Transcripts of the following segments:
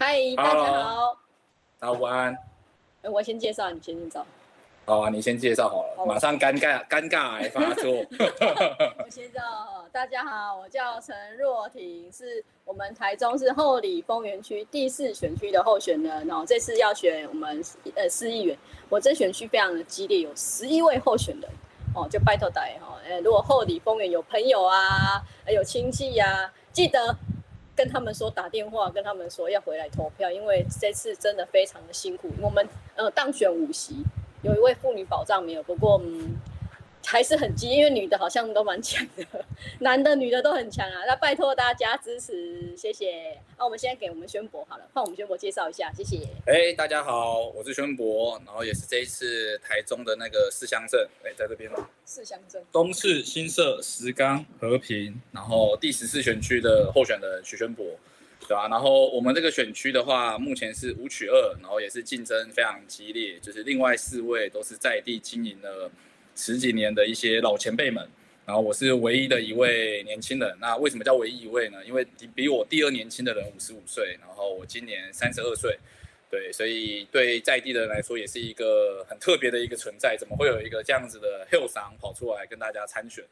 嗨，大家好，大家午安。我先介绍，你先介绍。好啊，你先介绍好了，好，马上尴尬尴尬癌发作。我先介绍，大家好，我叫陈若婷，是我们台中市后里丰原区第四选区的候选人。然后这次要选我们呃市议员，我这选区非常的激烈，有十一位候选人哦，就拜托大家哈，呃，如果后里丰原有朋友啊，有亲戚呀、啊，记得。跟他们说打电话，跟他们说要回来投票，因为这次真的非常的辛苦。我们呃当选五席，有一位妇女保障没有，不过嗯。还是很急，因为女的好像都蛮强的，男的女的都很强啊。那拜托大家支持，谢谢。那我们现在给我们宣博好了，换我们宣博介绍一下，谢谢。哎、欸，大家好，我是宣博，然后也是这一次台中的那个四乡镇，哎、欸，在这边吗？四乡镇，东市、新社、石冈、和平，然后第十四选区的候选人许宣博，对吧、啊？然后我们这个选区的话，目前是五取二，然后也是竞争非常激烈，就是另外四位都是在地经营的。十几年的一些老前辈们，然后我是唯一的一位年轻人。那为什么叫唯一一位呢？因为比我第二年轻的人五十五岁，然后我今年三十二岁，对，所以对在地的人来说也是一个很特别的一个存在。怎么会有一个这样子的后生跑出来跟大家参选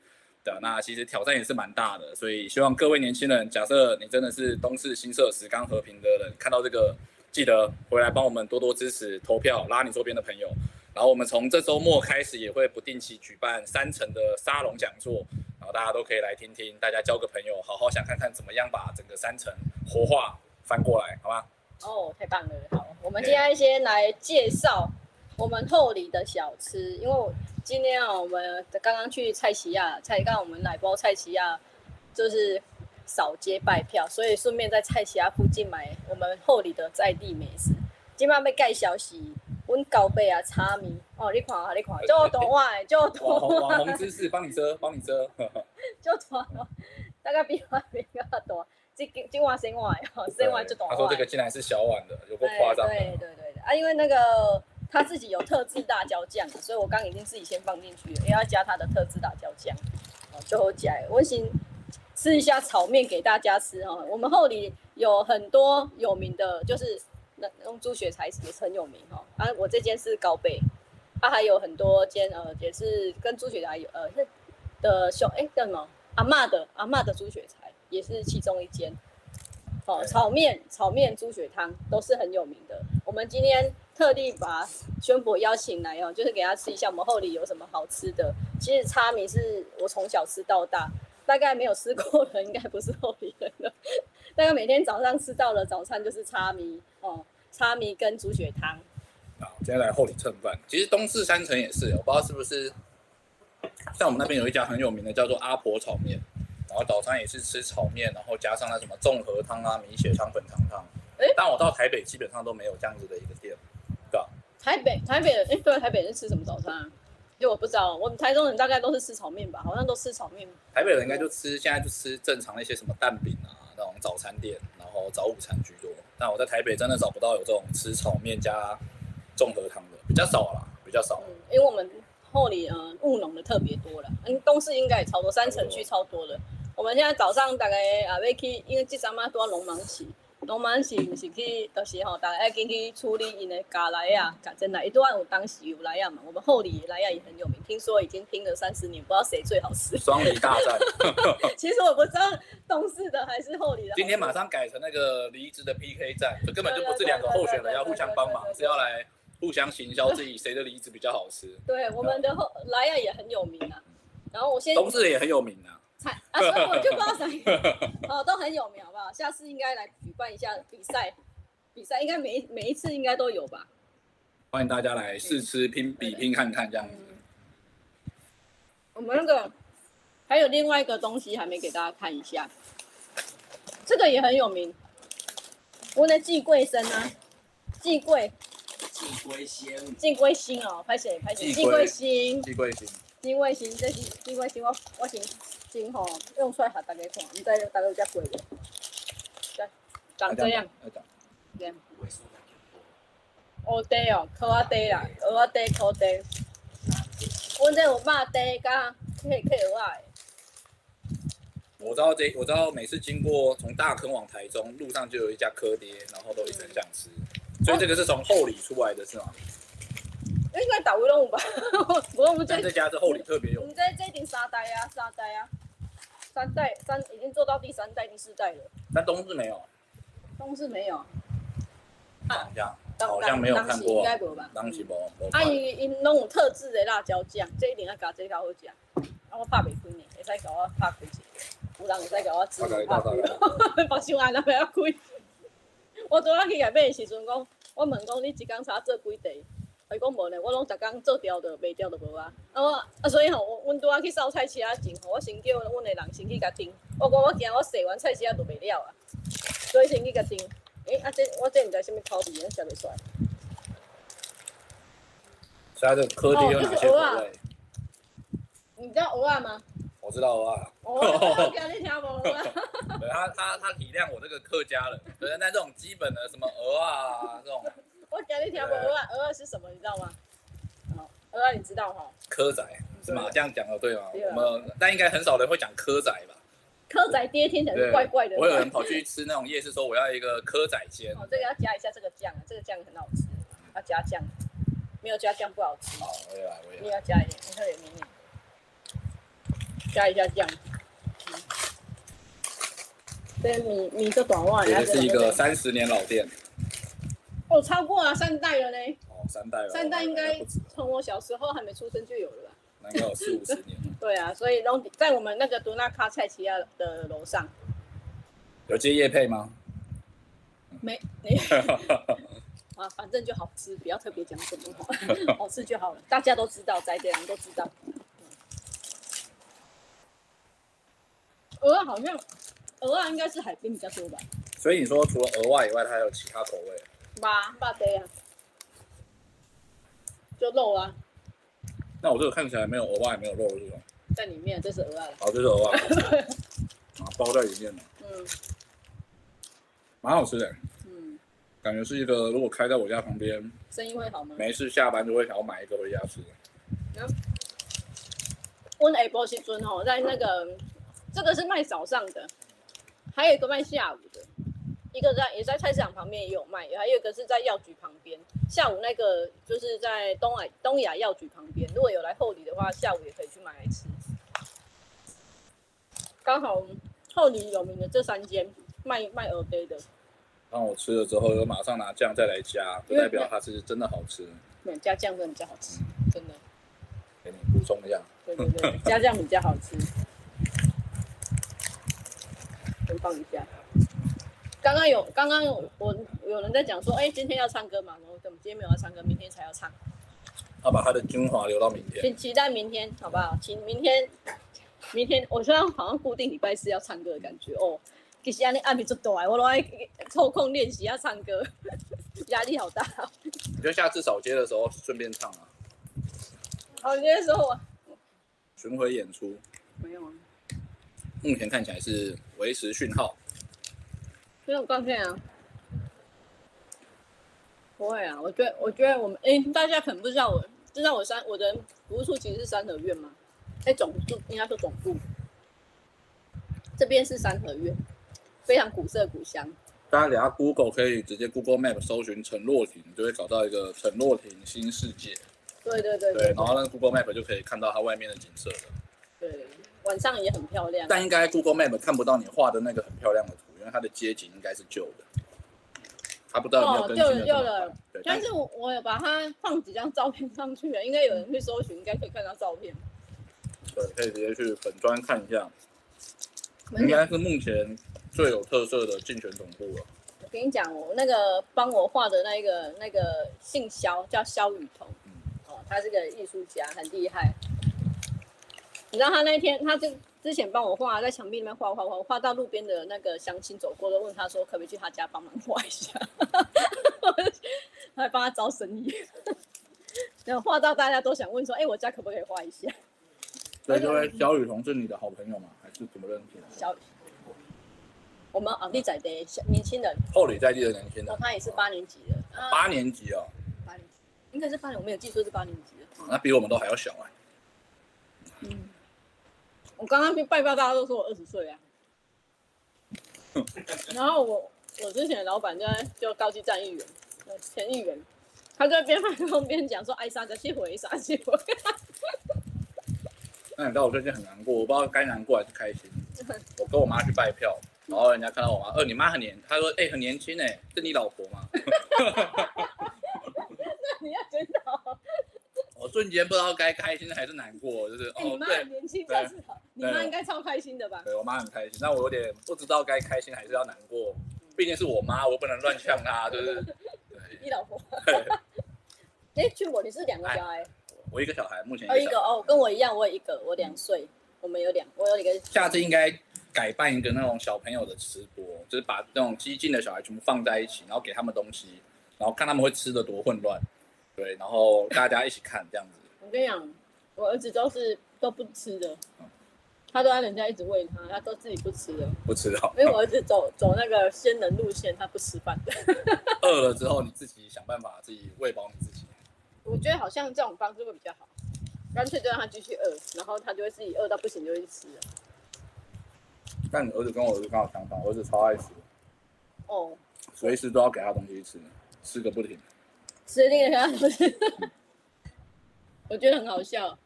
的？那其实挑战也是蛮大的。所以希望各位年轻人，假设你真的是东市、新社、石冈、和平的人，看到这个，记得回来帮我们多多支持投票，拉你周边的朋友。然后我们从这周末开始也会不定期举办三层的沙龙讲座，然后大家都可以来听听，大家交个朋友，好好想看看怎么样把整个三层活化翻过来，好吗？哦，太棒了！好，我们今天先来介绍我们后里的小吃，因为今天啊，我们刚刚去蔡奇亚，蔡刚刚我们奶包蔡奇亚，就是扫街拜票，所以顺便在蔡奇亚附近买我们后里的在地美食。今晚要介绍是。温高贝啊，茶米哦，你看啊，你看，就多哇，就多。网红知识，帮你遮，帮你遮。就多，大概比外面要多。今今晚生碗哦，生碗就多。他说这个竟然是小碗的，有够夸张。对对对对啊，因为那个他自己有特制辣椒酱，所以我刚已经自己先放进去了，也要加他的特制辣椒酱。哦，最后加，我先吃一下炒面给大家吃哈。我们后里有很多有名的，就是。那用猪血菜也是很有名哈，啊，我这间是高贝，它、啊、还有很多间呃，也是跟猪血菜有呃是的兄哎叫什么阿嬷的阿嬷的猪血菜也是其中一间，哦，炒面炒面猪血汤都是很有名的。我们今天特地把宣博邀请来哦，就是给他吃一下我们后里有什么好吃的。其实叉米是我从小吃到大，大概没有吃过的应该不是后里人了。大概每天早上吃到的早餐就是叉米哦，叉米跟猪血汤。好，今天来后里蹭饭。其实东四三城也是，我不知道是不是像我们那边有一家很有名的叫做阿婆炒面，然后早餐也是吃炒面，然后加上那什么综合汤啊、米血汤、粉肠汤。哎、欸，但我到台北基本上都没有这样子的一个店，对吧？台北台北人哎，对，台北人吃什么早餐啊？就我不知道，我们台中人大概都是吃炒面吧，好像都吃炒面。台北人应该就吃现在就吃正常的一些什么蛋饼啊。那种早餐店，然后早午餐居多。但我在台北真的找不到有这种吃炒面加综合汤的，比较少啦，比较少。嗯，因为我们后里呃务农的特别多了，嗯，东市应该也超多，三城区超多的。我们现在早上大概啊要去，因为这阵嘛都要农忙期。农忙是毋是去，到时候大家要进去处理因的咖喱啊，家真来，一段有当时有来啊嘛。我们后里来啊也很有名，听说已经拼了三十年，不知道谁最好吃。双梨大战。其实我不知道东市的还是后里的。今天马上改成那个梨子的 PK 战，这根本就不是两个候选人要互相帮忙，是要来互相行销自己谁的梨子比较好吃。对，我们的后来啊也很有名啊。然后我先。东市也很有名啊。啊，所以我就不知道哪一个哦，都很有名，好不好？下次应该来举办一下比赛，比赛应该每一每一次应该都有吧？欢迎大家来试吃拼比拼看看这样子。我们那个还有另外一个东西还没给大家看一下，这个也很有名，我的季桂生啊，季桂，季桂星，季桂星哦，拍谢拍谢，季桂星，季桂星，季桂星，这是季桂星，我我先。金吼用出来给大家看，你再大家再过来，来长这样，这样。蚵嗲哦，蚵仔嗲啦，蚵仔嗲、蚵嗲。阮这有肉嗲加迄个蚵仔的。我知道这，我知道每次经过从大坑往台中路上就有一家蚵爹，然后都一直很想吃，所以这个是从后里出来的是吗？应该打乌龙吧？我们这这家是后里特别有。我们在这顶三代啊，三代啊，三代三已经做到第三代、第四代了。但东势没有。东势没有。啊，这样。好像没有看过。应该无吧？当时无。啊，伊伊拢有特制的辣椒酱，这一定要加这个好食。啊，我拍袂开呢，会使给我拍开一个。有人会使给我指拍开。放心啊，那不要开。我昨仔去买的时阵讲，我问讲你一工差做几地？伊讲无呢，我拢逐工做掉的，卖掉的无啊。啊我啊，所以吼，我阮拄仔去扫菜市啊前吼，我先叫阮的人先去甲订。我讲我惊我洗完菜市啊就袂了啊，所以先去甲订。诶、欸，啊这我这毋知啥物口味，食袂出来。其他的科技有哪些口你知道蚵仔吗？我知道蚵仔。我惊你听无 对，他他他体谅我这个客家人，对，那这种基本的什么蚵仔啊这种。我讲你听不？蚵仔蚵仔是什么？你知道吗？蚵仔你知道哈？蚵仔是吗？这样讲的对吗？我们但应该很少人会讲蚵仔吧？蚵仔爹听起来是怪怪的。我有人跑去吃那种夜市，说我要一个蚵仔煎。哦，这个要加一下这个酱，这个酱很好吃，要加酱，没有加酱不好吃。好，我也来，我也来。你要加一点，你看有米米，加一下酱。这米米这短袜，也是一个三十年老店。哦，超过啊，三代了呢。哦，三代了。三代应该从我小时候还没出生就有了吧？那应该有四五十年。对啊，所以在我们那个多纳卡菜奇亚的楼上。有接叶配吗？没，没。啊，反正就好吃，不要特别讲什么，好吃就好了，大家都知道，在这人都知道。蚵仔好像，鹅啊应该是海边比较多吧？所以你说除了鹅外以外，它还有其他口味？八八对啊，就肉啊。那我这个看起来没有蚵仔，也没有肉，是吧？在里面，这是蚵仔。哦，这是鹅外。啊，包在里面的。嗯。蛮好吃的。嗯。感觉是一个，如果开在我家旁边，生意会好吗？没事，下班就会想要买一个回家吃。嗯。我下晡时阵吼，在那个，这个是卖早上的，还有一个卖下午的。一个在也在菜市场旁边也有卖，还有一个是在药局旁边。下午那个就是在东海东亚药局旁边。如果有来后里的话，下午也可以去买来吃。刚好后里有名的这三间卖卖蚵嗲的。当我吃了之后，又马上拿酱再来加，不代表它是真的好吃。没有加酱真的比较好吃，真的。给你补充一下。对对对，加酱比较好吃。先放一下。刚刚有，刚刚我有人在讲说，哎、欸，今天要唱歌嘛？然后怎么今天没有要唱歌，明天才要唱。他把他的精华留到明天。请期待明天，好不好？请明天，明天我虽然好像固定礼拜四要唱歌的感觉哦。其实你按比做多哎，我都爱抽空练习要唱歌，压力好大。你就下次扫街的时候顺便唱啊。扫街的时候啊。巡回演出。没有啊。目前看起来是维持讯号。没有断片啊，不会啊，我觉得，我觉得我们，哎，大家可能不知道我，知道我三，我的服务处其实是三合院吗，哎，总部应该说总部，这边是三合院，非常古色古香。大家等下 Google 可以直接 Google Map 搜寻陈若婷，你就会找到一个陈若婷新世界。对对对对，对，然后那个 Google Map 就可以看到它外面的景色了。对，晚上也很漂亮。但应该 Google Map 看不到你画的那个很漂亮的图。它的街景应该是旧的，他不知道有没有更新的。旧旧了，但是我我有把它放几张照片上去了，应该有人去搜寻，应该可以看到照片。对，可以直接去本专看一下。应该是目前最有特色的竞选总部了。我跟你讲，我那个帮我画的那个那个姓肖，叫肖雨桐，嗯、哦，他是个艺术家，很厉害。你知道他那天他就。之前帮我画，在墙壁里面画画画，画到路边的那个乡亲走过，都问他说可不可以去他家帮忙画一下，还帮他招生意。然后画到大家都想问说，哎、欸，我家可不可以画一下？所以这位小雨桐是你的好朋友吗？还是怎么认识的？小雨，我们奥地仔的年轻人，后里在地的年轻人，哦，他也是八年级的，八年级哦，八年级，应该是八年，我没有记错是八年级的，那比我们都还要小哎、欸。嗯。我刚刚去拜拜，大家都说我二十岁啊。然后我我之前的老板就在就高级站议员，前议员，他在边麦克风边讲说：“哎，啥子气回，啥子回。”那你知道我最近很难过，我不知道该难过还是开心。我跟我妈去拜票，然后人家看到我妈，呃，你妈很年，她说：“哎，很年轻哎，是你老婆吗？” 那你要检讨。我瞬间不知道该开心还是难过，就是哦，你妈很年轻，真是好。你妈应该超开心的吧？对，我妈很开心，但我有点不知道该开心还是要难过，毕竟是我妈，我不能乱呛她，就是。你老婆。哎，俊我，你是两个小孩。我一个小孩，目前哦一个哦，跟我一样，我有一个，我两岁，我们有两，我有一个。下次应该改办一个那种小朋友的吃播，就是把那种激进的小孩全部放在一起，然后给他们东西，然后看他们会吃的多混乱，对，然后大家一起看这样子。我跟你讲，我儿子都是都不吃的，他都让人家一直喂他，他都自己不吃的，不吃的。因为我儿子走走那个仙人路线，他不吃饭的。饿了之后，你自己想办法自己喂饱你自己。我觉得好像这种方式会比较好，干脆就让他继续饿，然后他就会自己饿到不行就会去吃了。但你儿子跟我儿子刚好相反，我儿子超爱吃，哦，随时都要给他东西吃，吃个不停。吃那个不是，我觉得很好笑。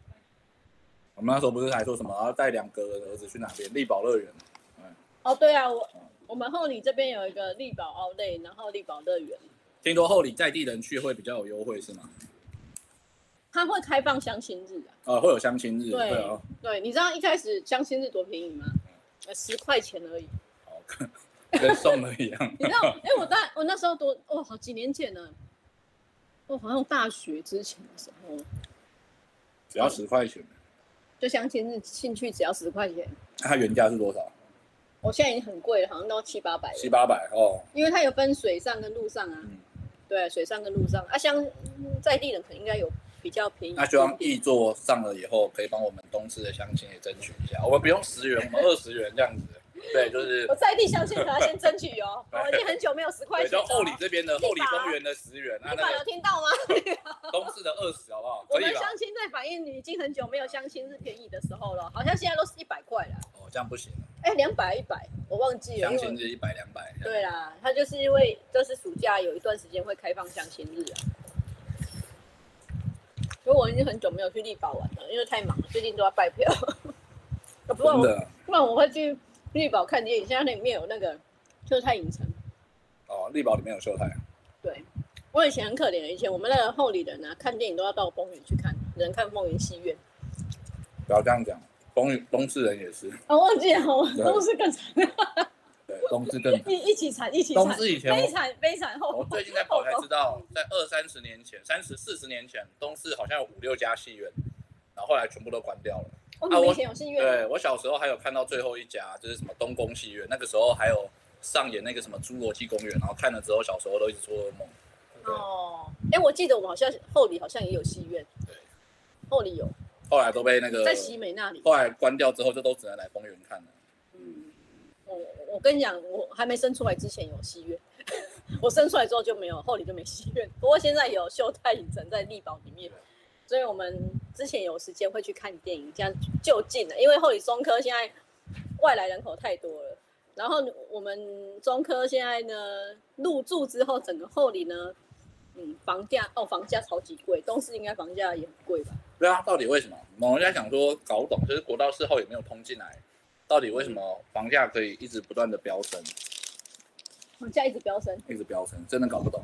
我们那时候不是还说什么要带两个儿子去哪边？力宝乐园。哦，对啊，我我们后里这边有一个力宝奥莱，然后力宝乐园。听说后里在地人去会比较有优惠，是吗？他会开放相亲日啊？呃，会有相亲日。对，对，哦、对，你知道一开始相亲日多便宜吗？呃，十块钱而已。好，跟送了一样。你知道？哎，我大我那时候多哦，好几年前呢。哦好像大学之前的时候，只要十块钱。就相亲是进去只要十块钱。它原价是多少？我现在已经很贵了，好像都七八百。七八百哦。因为它有分水上跟陆上啊。嗯。对，水上跟陆上啊，像在地人可能应该有。比较便宜。那希望易座上了以后，可以帮我们东芝的相亲也争取一下。我们不用十元，我们二十元这样子。对，就是我在地相亲可要先争取哦。我已经很久没有十块钱。就后里这边的后里公园的十元。你爸有听到吗？东势的二十，好不好？我们相亲在反映，你已经很久没有相亲日便宜的时候了，好像现在都是一百块了。哦，这样不行。哎，两百一百，我忘记了。相亲日一百两百。对啦，他就是因为就是暑假有一段时间会开放相亲日啊。所以我已经很久没有去丽宝玩了，因为太忙了，最近都要拜票。不然我不然我会去丽宝看电影，现在那里面有那个秀泰影城。哦，绿宝里面有秀泰。对，我以前很可怜，以前我们那个后里人啊，看电影都要到丰原去看，只能看丰原戏院。不要这样讲，丰原东势人也是。我、哦、忘记了，东势更惨。对东势更 一一起惨，一起惨。东势以前悲惨悲惨后。我最近在跑才知道，在二三十年前、三十四十年前，东势好像有五六家戏院，然后后来全部都关掉了。哦，你以前有戏院？对，我小时候还有看到最后一家，就是什么东宫戏院，那个时候还有上演那个什么侏罗纪公园，然后看了之后，小时候都一直做噩梦。哦，哎，我记得我好像后里好像也有戏院。对，后里有。后来都被那个在西美那里。后来关掉之后，就都只能来丰原看了。嗯我跟你讲，我还没生出来之前有戏院，我生出来之后就没有，后里就没戏院。不过现在有秀泰影城在力宝里面，所以我们之前有时间会去看电影，这样就近的。因为后里中科现在外来人口太多了，然后我们中科现在呢入住之后，整个后里呢，嗯，房价哦，房价超级贵，东市应该房价也很贵吧？对啊，到底为什么？某人家想说搞不懂，就是国道四号有没有通进来？到底为什么房价可以一直不断的飙升？房价一直飙升，一直飙升，真的搞不懂。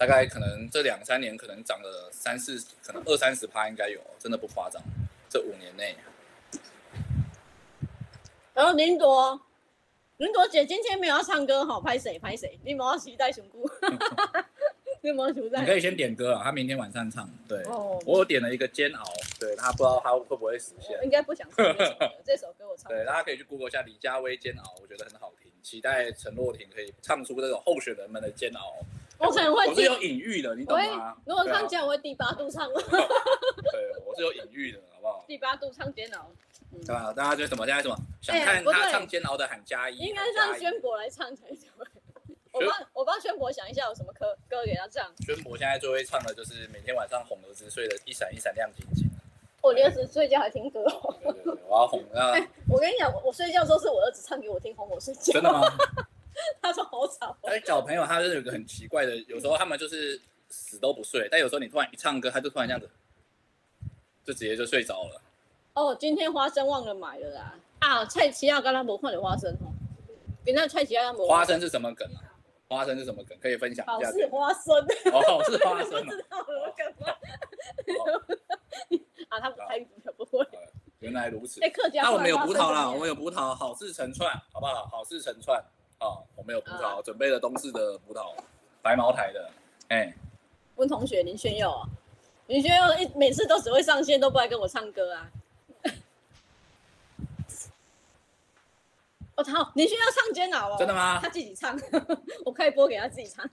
大概可能这两三年可能涨了三四，可能二三十趴应该有，真的不夸张。这五年内。然后林朵，林朵姐今天没有要唱歌哈，拍谁拍谁？你没有期待熊姑。你可以先点歌啊，他明天晚上唱。对，我有点了一个煎熬，对他不知道他会不会实现。应该不想唱 这首歌，我唱。对，大家可以去 Google 一下李佳薇煎熬，我觉得很好听。期待陈若婷可以唱出这种候选人们的煎熬。我可能会，我是有隐喻的，你懂吗？如果唱煎熬，我会第八度唱。对，我是有隐喻的，好不好？第八度唱煎熬。对啊，大家就什么现在什么想看他唱煎熬的喊加一，应该让宣博来唱才对。我帮我帮宣博想一下有什么歌歌给他唱。宣博现在最会唱的就是每天晚上哄儿子睡的一闪一闪亮晶晶。我儿子睡觉还听歌。我要哄他。我跟你讲，我睡觉的时候是我儿子唱给我听，哄我睡觉。真的吗？他说好吵。哎，小朋友他就是有个很奇怪的，有时候他们就是死都不睡，但有时候你突然一唱歌，他就突然这样子，就直接就睡着了。哦，今天花生忘了买了啦。啊，蔡奇亚刚刚没看的花生哦。跟那蔡奇亚没。花生是什么梗啊？花生是什么梗？可以分享一下。好是花生。哦，是花生。不知道了，干嘛？啊，他台语不会。原来如此。哎，客家。那我们有葡萄啦，我们有葡萄，好事成串，好不好？好事成串。好，我们有葡萄，准备了东势的葡萄，白茅台的。哎，温同学林炫佑啊，林炫佑一每次都只会上线，都不来跟我唱歌啊。我操，林炫耀唱煎熬哦？真的吗？他自己唱，我开播给他自己唱。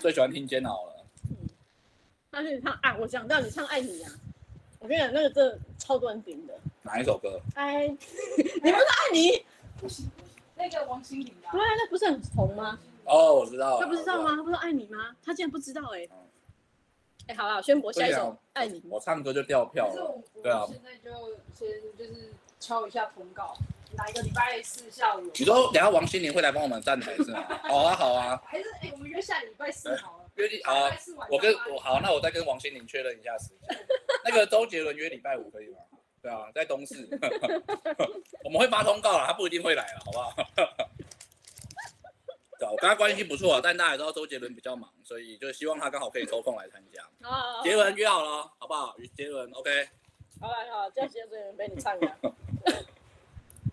最喜欢听煎熬了。嗯，他自己唱啊，我想到你唱爱你啊。我跟你讲，那个真的超多人点的。哪一首歌？哎，你不是爱你？那个王心凌的。对啊，那不是很红吗？哦，我知道。他不知道吗？他不是爱你吗？他竟然不知道哎。哎，好了，宣博下一首爱你。我唱歌就掉票了。对啊。现在就先就是敲一下通告，哪一个礼拜四下午？你说等下王心凌会来帮我们站台是吗？好啊，好啊。还是哎，我们约下礼拜四好了。约定好啊，我跟我好，那我再跟王心凌确认一下时间。那个周杰伦约礼拜五可以吗？对啊，在东市，我们会发通告了，他不一定会来了，好不好？对，我跟他关系不错啊，但大家也知道周杰伦比较忙，所以就希望他刚好可以抽空来参加。啊，杰伦约好了，好不好？与杰伦，OK。好了好，叫杰伦陪你唱一下。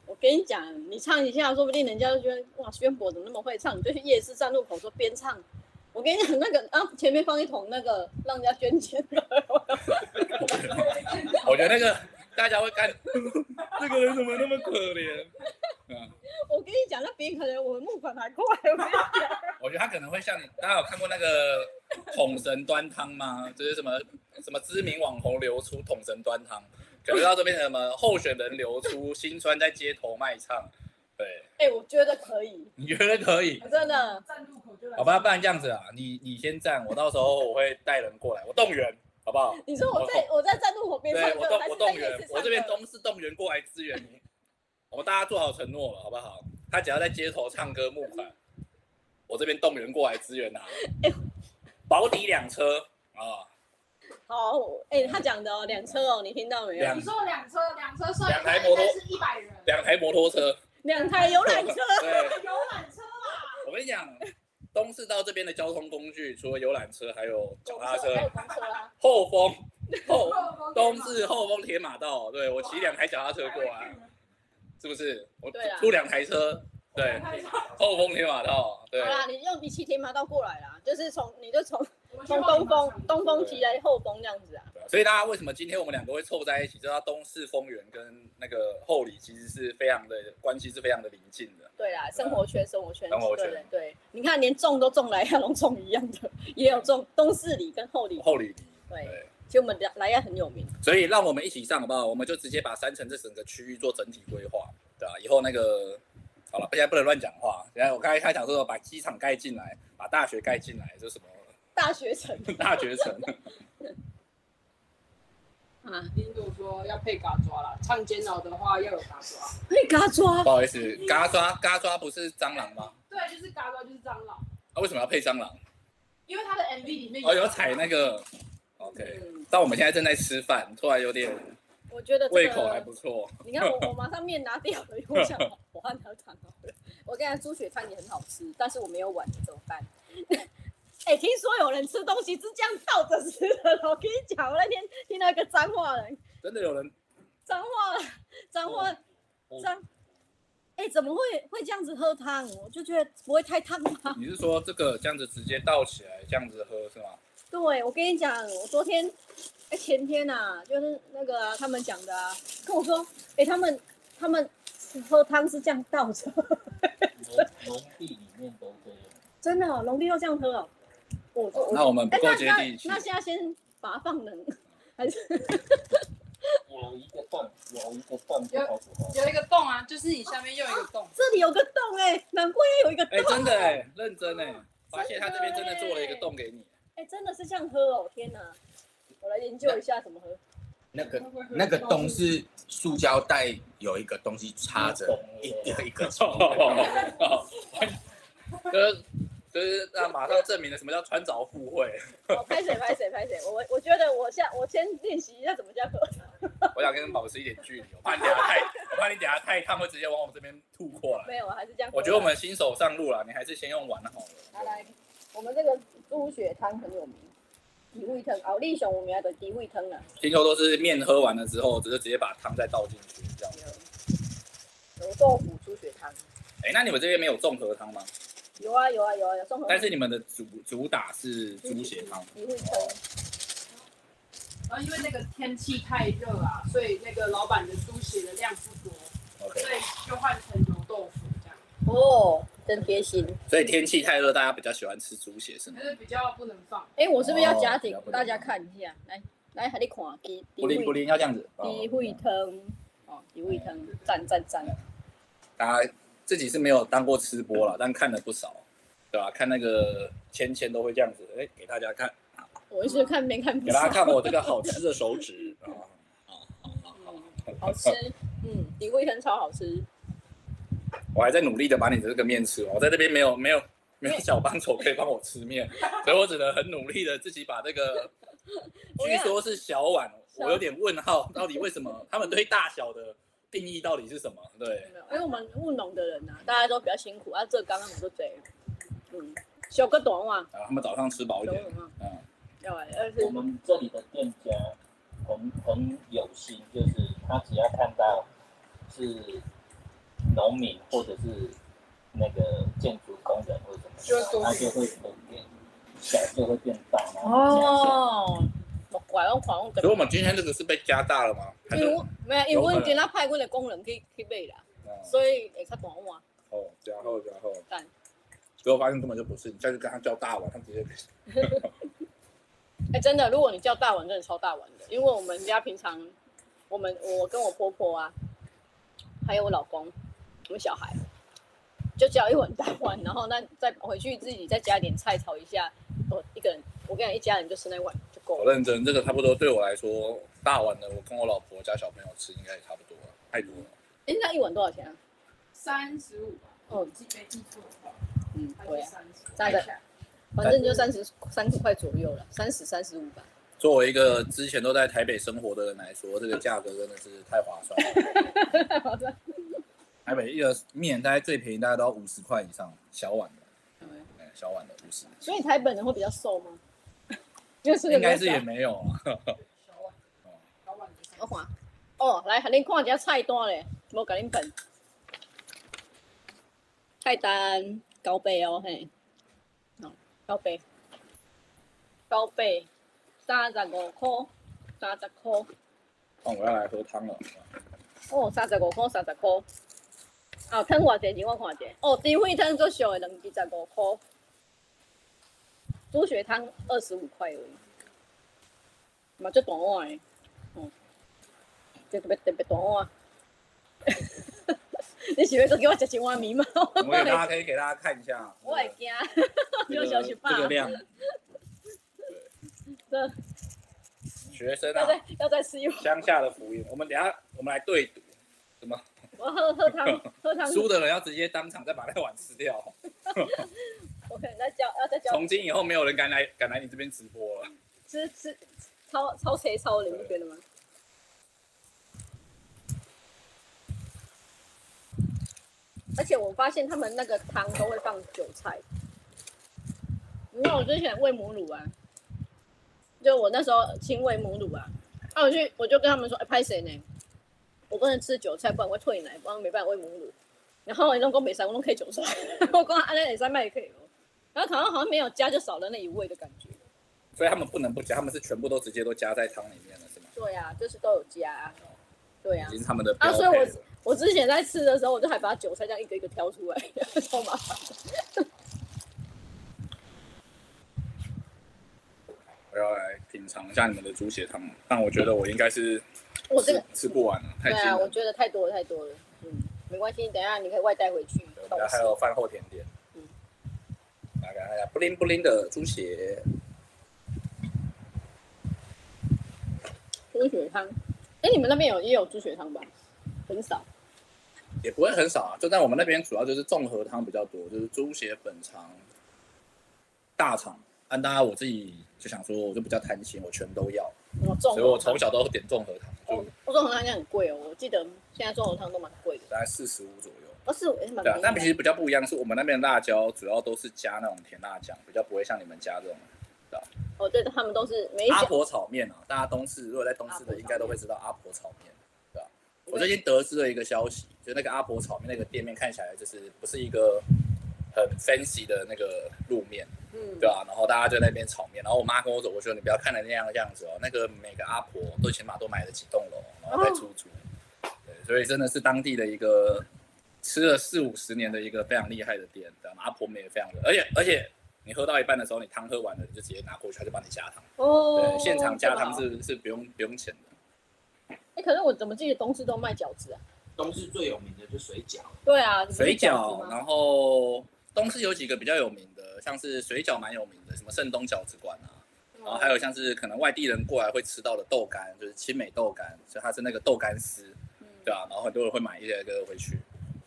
我跟你讲，你唱一下，说不定人家就觉得哇，宣博怎么那么会唱？你就去夜市站路口说边唱。我跟你讲，那个啊，前面放一桶那个，让人家捐钱的。我觉得那个大家会看，这个人怎么那么可怜？我跟你讲，那比可能我们募款还快。我觉得他可能会像你，大家有看过那个桶神端汤吗？就是什么什么知名网红流出桶神端汤，可能到这边什么候选人流出新川在街头卖唱。对，哎、欸，我觉得可以。你觉得可以？真的。站路口就来。好吧，不然这样子啊，你你先站，我到时候我会带人过来，我动员，好不好？你说我在我，我在站路口边唱我动我动员，我这边东是动员过来支援你。我们大家做好承诺了，好不好？他只要在街头唱歌募款，我这边动员过来支援他。哎、欸，保底两车啊。好，哎、欸，他讲的哦，两车哦，你听到没有？两你说两车，两车算两台摩托是一百人，两台摩托车。两台游览车，对，游览车啊！我跟你讲，东势到这边的交通工具，除了游览车，还有脚踏车，后风 后东势后风铁马道，对，我骑两台脚踏车过来，是不是？我出两台车，对，后风铁马道，对。好啦，你用你骑铁马道过来啦，就是从你就从。从东风，东风骑来后风这样子啊，所以大家为什么今天我们两个会凑在一起？知道东势丰原跟那个后里其实是非常的关系，是非常的临近的。对啦，生活圈，生活圈，生活圈。对，对，你看连种都种来亚龙种一样的，也有种东势里跟后里。后里里。对，其实我们来亚很有名。所以让我们一起上好不好？我们就直接把山城这整个区域做整体规划，对吧？以后那个好了，现在不能乱讲话。现在我刚才开讲说把机场盖进来，把大学盖进来，就什么？大学城，大学城。啊，听众说要配嘎抓啦，唱煎熬的话要有嘎抓。配嘎抓？不好意思，嘎抓嘎抓不是蟑螂吗？对，就是嘎抓就是蟑螂。啊，为什么要配蟑螂？因为他的 MV 里面哦有踩那个。OK，但我们现在正在吃饭，突然有点，我觉得胃口还不错。你看我我马上面拿掉了，我想我换条汤好了。我刚才猪血饭也很好吃，但是我没有碗，怎么办？哎、欸，听说有人吃东西是这样倒着吃的。我跟你讲，我那天听到一个脏话人，真的有人脏话，脏话，脏。哎、欸，怎么会会这样子喝汤？我就觉得不会太烫吗？你是说这个这样子直接倒起来这样子喝是吗？对，我跟你讲，我昨天哎、欸、前天呐、啊，就是那个、啊、他们讲的啊，跟我说，哎、欸，他们他们喝汤是这样倒着。农地里面都这样。真的、哦，农地都这样喝哦。哦、那我们不够接地气。那现在先把它放冷，还是？有一个洞，有一个洞，有有一个洞啊，就是你下面又有一个洞。这里有个洞哎、欸，难怪要有一个洞。哎、欸，真的哎、欸，认真哎、欸，发现他这边真的做了一个洞给你。哎、欸，真的是这样喝哦，天哪！我来研究一下怎么喝。那个那个洞是塑胶袋，有一个东西插着，一个一个。就是就是那马上证明了什么叫穿凿附会。我，拍谁拍谁拍谁，我我觉得我下我先练习一下怎么叫喝。我想跟你保持一点距离，我怕你等下太，我怕你等下太烫会直接往我这边吐过来。没有，还是这样。我觉得我们新手上路了，你还是先用碗好了。来来，我们这个猪血汤很有名，底味汤，奥利雄我们要的底味汤啊。听说都是面喝完了之后，只是直接把汤再倒进去这样。有豆腐猪血汤。哎，那你们这边没有综合汤吗？有啊有啊有啊有综合。但是你们的主主打是猪血汤。猪胃汤。然后因为那个天气太热啊，所以那个老板的猪血的量不多所以就换成油豆腐这样。哦，真贴心。所以天气太热，大家比较喜欢吃猪血是吗？可是比较不能放。哎，我是不是要加点？大家看一下，来来，和你看，不灵不灵，要这样子。猪胃汤，哦，猪胃汤，赞赞赞。大家自己是没有当过吃播了，但看了不少，对吧？看那个芊芊都会这样子，哎，给大家看。我一直看没看，给大家看我这个好吃的手指啊，好吃，嗯，底味很超好吃。我还在努力的把你的这个面吃完，我在这边没有没有没有小帮手可以帮我吃面，所以我只能很努力的自己把这个，据说是小碗，我有点问号，到底为什么他们对大小的定义到底是什么？对，因为我们务农的人呐，大家都比较辛苦啊，这刚刚很多贼，嗯，小个短袜，啊，他们早上吃饱一点，嗯。我们这里的店家很很有心，就是他只要看到是农民或者是那个建筑工人或者什么，他就会变小就会变大哦，莫怪我看我。所以我们今天这个是被加大了吗？因为没有，因为我今天派阮的工人去去买啦，所以会较大碗。哦，加厚加厚。但结果发现根本就不是，你下次跟他叫大碗，他直接。哎，真的，如果你叫大碗，真的超大碗的。因为我们家平常，我们我跟我婆婆啊，还有我老公，我们小孩，就叫一碗大碗，然后那再回去自己再加点菜炒一下。我一个人，我跟你讲，一家人就吃那碗就够了。我认真，这个差不多对我来说，大碗的，我跟我老婆加小朋友吃应该也差不多了，太多了。哎，那一碗多少钱啊？三十五吧。哦，记没记错的话，嗯，对啊，三十。反正就三十三十块左右了，三十三十五吧。作为一个之前都在台北生活的人来说，这个价格真的是太划算了。太划算。台北一个面大概最便宜大概都要五十块以上，小碗的。对，小碗的五十。所以台北人会比较瘦吗？就是应该是也没有啊。小碗，小碗的。我看，哦，来，给你看一下菜单嘞，我给你本。菜单高倍哦，嘿。高倍，高倍，三十五块，三十块。哦，我要来喝汤了。哦，三十五块，三十块。哦，汤偌济钱？我看下。哦，猪血汤最俗的，两二十五块。猪血汤二十五块而已。嘛，这大碗的。哦。这特别特别大碗。你喜欢说给我吃青蛙米吗？我给大家可以给大家看一下。我会惊，有小学霸。这个量。这学生啊，要再要再吃一碗。乡下的福音，我们等下我们来对赌，什么？我喝喝汤，喝汤。输的人要直接当场再把那碗吃掉。我可能在教，要再教。从今以后没有人敢来敢来你这边直播了。吃吃超超谁超你不觉得吗？而且我发现他们那个汤都会放韭菜。你看我之前喂母乳啊，就我那时候亲喂母乳啊，那我去我就跟他们说，哎，拍谁呢？我不能吃韭菜，不然会退奶，不然没办法喂母乳。然后人家说没事，我都可以韭菜，我光按那点三麦也可以。然后好像好像没有加，就少了那一味的感觉。所以他们不能不加，他们是全部都直接都加在汤里面了，是吗？对呀、啊，就是都有加、啊。对呀、啊。已经他们的啊，所以我。我之前在吃的时候，我就还把韭菜这样一个一个挑出来，超麻烦的。我要来品尝一下你们的猪血汤，但我觉得我应该是我这个吃不完了，太对啊，我觉得太多了太多了。嗯，没关系，等一下你可以外带回去。然后还有饭后甜点。嗯，来看一下布灵布灵的猪血，猪血汤。哎，你们那边有也有猪血汤吧？很少，也不会很少啊，就在我们那边主要就是综合汤比较多，就是猪血粉肠、大肠。按大家我自己就想说，我就比较贪心，我全都要。我所以我从小都点综合汤。哦，综合汤应该很贵哦，我记得现在综合汤都蛮贵的，大概四十五左右。哦，是。对啊，但其实比较不一样，是我们那边的辣椒主要都是加那种甜辣酱，比较不会像你们加这种，对吧？哦，对的，他们都是没。阿婆炒面啊，大家东市如果在东市的应该都会知道阿婆炒面。对我最近得知了一个消息，就那个阿婆炒面那个店面看起来就是不是一个很 fancy 的那个路面，嗯，对吧、啊？然后大家就在那边炒面，然后我妈跟我走过去说：“你不要看的那样样子哦，那个每个阿婆都起码都买了几栋楼，然后再出租。哦”对，所以真的是当地的一个吃了四五十年的一个非常厉害的店，知道吗？阿婆们也非常的，而且而且你喝到一半的时候，你汤喝完了，你就直接拿过去，他就帮你加汤。哦，对，现场加汤是是不用不用钱的。哎，可是我怎么记得东市都卖饺子啊？东市最有名的就是水饺。对啊，水饺。然后东市有几个比较有名的，像是水饺蛮有名的，什么盛东饺子馆啊。然后还有像是可能外地人过来会吃到的豆干，就是青美豆干，所以它是那个豆干丝，对啊。然后很多人会买一些个回去。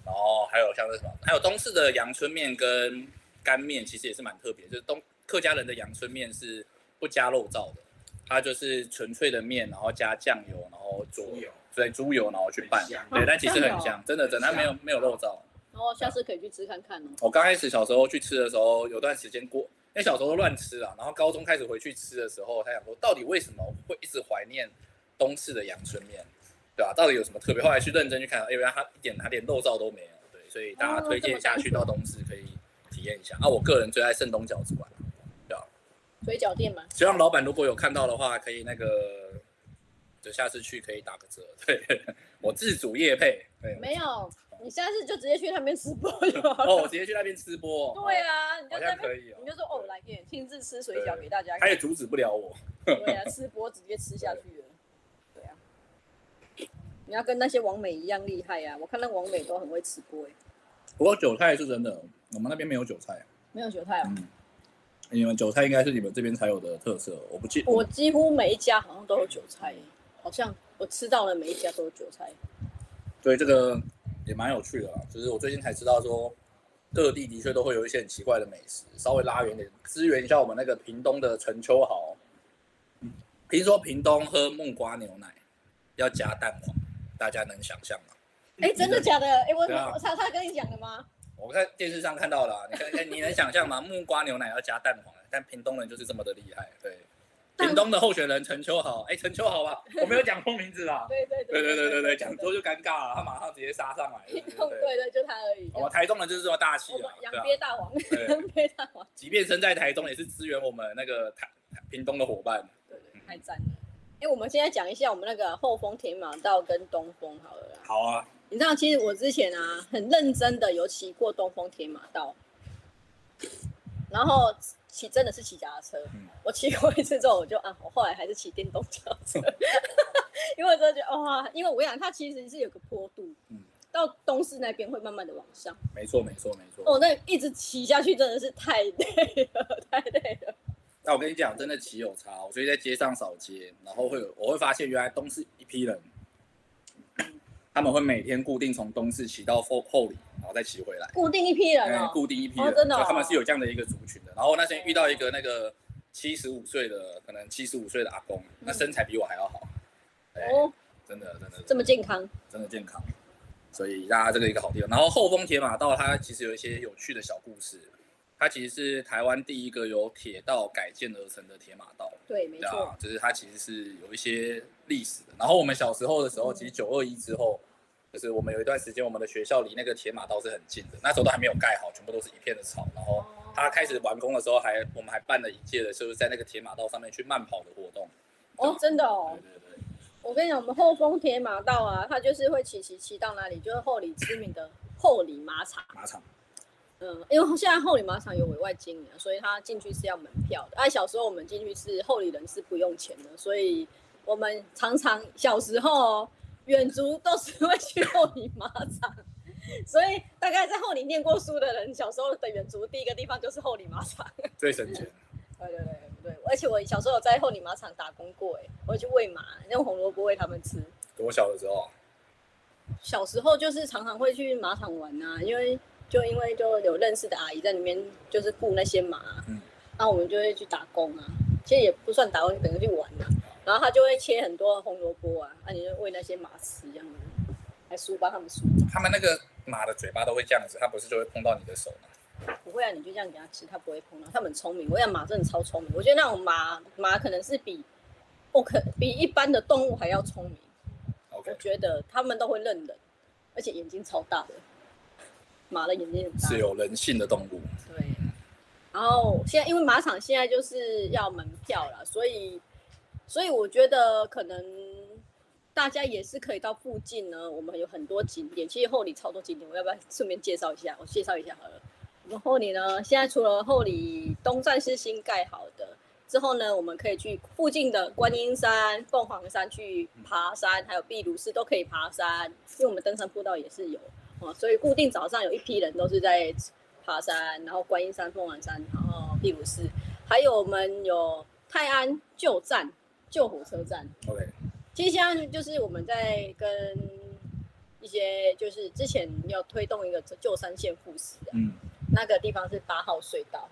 然后还有像是什么，还有东势的阳春面跟干面，其实也是蛮特别，就是东客家人的阳春面是不加肉燥的。它就是纯粹的面，然后加酱油，然后猪油，对，猪油，然后去拌，对，但其实很香，真的，真的，它没有没有肉燥。然后下次可以去吃看看哦。我刚开始小时候去吃的时候，有段时间过，因为小时候都乱吃啊，然后高中开始回去吃的时候，他想说，到底为什么会一直怀念东市的阳春面，对吧？到底有什么特别？后来去认真去看，因为他一点他连漏照都没有，对，所以大家推荐下去到东市可以体验一下。啊，我个人最爱盛东饺子馆。水饺店嘛，希望老板如果有看到的话，可以那个，就下次去可以打个折。对，我自主业配。对，没有，你下次就直接去那边吃播就好了。哦，我直接去那边吃播。对啊，好像可以。你就说哦，来给亲自吃水饺给大家看。他也阻止不了我。对啊，吃播直接吃下去你要跟那些王美一样厉害啊！我看那王美都很会吃播哎。不过韭菜是真的，我们那边没有韭菜。没有韭菜啊。你们韭菜应该是你们这边才有的特色，我不记得。我几乎每一家好像都有韭菜，好像我吃到的每一家都有韭菜。对，这个也蛮有趣的啊，就是我最近才知道说，各地的确都会有一些很奇怪的美食。稍微拉远点，支援一下我们那个屏东的陈秋豪。听说屏东喝木瓜牛奶要加蛋黄，大家能想象吗？哎、欸，真的假的？哎、欸，我我他他跟你讲的吗？我在电视上看到了、啊，你看，你能想象吗？木瓜牛奶要加蛋黄，但屏东人就是这么的厉害。对，屏东的候选人陈秋豪，哎、欸，陈秋豪吧，我没有讲错名字啦。对对对对对对对，讲错就尴尬了，他马上直接杀上来。对对，就他而已。我们台中人就是这么大气啊，养鳖大王，养鳖大王。即便身在台中，也是支援我们那个台屏东的伙伴。对对，太赞了。哎，我们现在讲一下我们那个后丰铁马道跟东风好了。好啊。你知道，其实我之前啊，很认真的有骑过东风铁马道，然后骑真的是骑脚踏车。我骑过一次之后，我就啊，我后来还是骑电动脚踏车，因为我真的觉得哇，因为我跟你讲，它其实是有个坡度，嗯，到东势那边会慢慢的往上。没错，没错，没错。哦，那一直骑下去真的是太累了，太累了。那我跟你讲，真的骑有差。我所以在街上扫街，然后会有，我会发现原来东市一批人。他们会每天固定从东市骑到后后里，然后再骑回来。固定一批人、哦嗯、固定一批人，哦、真的、哦。他们是有这样的一个族群的。然后那天遇到一个那个七十五岁的，可能七十五岁的阿公，嗯、那身材比我还要好。哦，真的真的，真的。这么健康。真的健康。所以大家这个一个好地方。然后后丰铁马道它其实有一些有趣的小故事。它其实是台湾第一个由铁道改建而成的铁马道。对，没错。就是它其实是有一些历史的。然后我们小时候的时候，其实九二一之后，就是我们有一段时间，我们的学校离那个铁马道是很近的。那时候都还没有盖好，全部都是一片的草。然后它开始完工的时候还，还我们还办了一届的，就是在那个铁马道上面去慢跑的活动。哦，真的哦。对对对。我跟你讲，我们后丰铁马道啊，它就是会骑骑骑到哪里，就是后里知名的后里马场。马场。嗯，因为现在后里马场有委外经营，所以他进去是要门票的。哎、啊，小时候我们进去是后里人是不用钱的，所以我们常常小时候远足都是会去后里马场。所以大概在后里念过书的人，小时候的远足第一个地方就是后里马场，最省钱。对对对对，而且我小时候有在后里马场打工过，哎，我会去喂马，用红萝卜喂他们吃。多小的时候？小时候就是常常会去马场玩啊，因为就因为就有认识的阿姨在里面，就是雇那些马，嗯，然后我们就会去打工啊，其实也不算打工，等于去玩啊。然后他就会切很多红萝卜啊，那你就喂那些马吃这样子，还梳帮他们梳。他们那个马的嘴巴都会这样子，它不是就会碰到你的手吗？不会啊，你就这样给它吃，它不会碰到。它很聪明，我讲马真的超聪明。我觉得那种马马可能是比，我可比一般的动物还要聪明。我觉得他们都会认人，而且眼睛超大的。马的眼睛很大，是有人性的动物。对。然后现在因为马场现在就是要门票了，所以。所以我觉得可能大家也是可以到附近呢。我们有很多景点，其实后里超多景点，我要不要顺便介绍一下？我介绍一下好了。我们后里呢，现在除了后里东站是新盖好的，之后呢，我们可以去附近的观音山、凤凰山去爬山，还有闭鲁寺都可以爬山，因为我们登山步道也是有哦。所以固定早上有一批人都是在爬山，然后观音山、凤凰山，然后第五寺，还有我们有泰安旧站。旧火车站，OK。其实现在就是我们在跟一些，就是之前要推动一个旧山线复驶的，嗯，那个地方是八号隧道，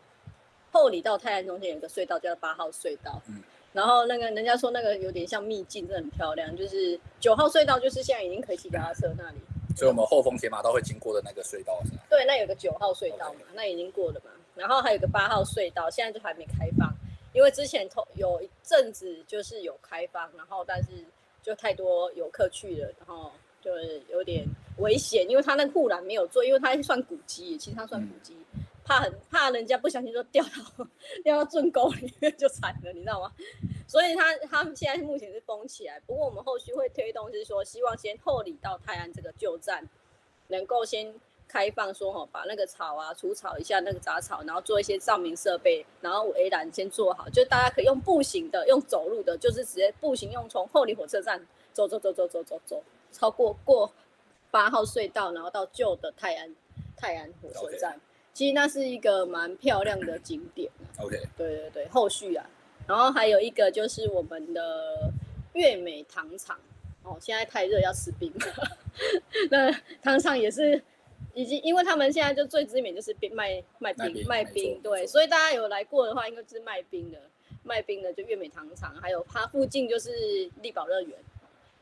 后里到泰安中间有一个隧道叫八号隧道，嗯，然后那个人家说那个有点像秘境，真的很漂亮。就是九号隧道就是现在已经可以骑脚踏车那里，所以我们后丰铁马道会经过的那个隧道是吗？对，那有个九号隧道嘛.那已经过了嘛，然后还有个八号隧道，现在就还没开放。因为之前有一阵子就是有开放，然后但是就太多游客去了，然后就是有点危险，因为他那个护栏没有做，因为它算古迹，其实它算古迹，怕很怕人家不小心就掉到 掉到圳沟里面就惨了，你知道吗？所以他他们现在目前是封起来，不过我们后续会推动，是说希望先后里到泰安这个旧站能够先。开放说哈，把那个草啊除草一下，那个杂草，然后做一些照明设备，然后围栏先做好，就大家可以用步行的，用走路的，就是直接步行用从后里火车站走走走走走走走，超过过八号隧道，然后到旧的泰安泰安火车站，Okay. 其实那是一个蛮漂亮的景点。OK，对对对，后续啊，然后还有一个就是我们的月美糖厂，哦，现在太热要吃冰了，那糖厂也是。已经，因为他们现在就最知名就是冰卖卖冰卖冰，对，所以大家有来过的话，应该是卖冰的，卖冰的就月美糖厂，还有它附近就是力宝乐园，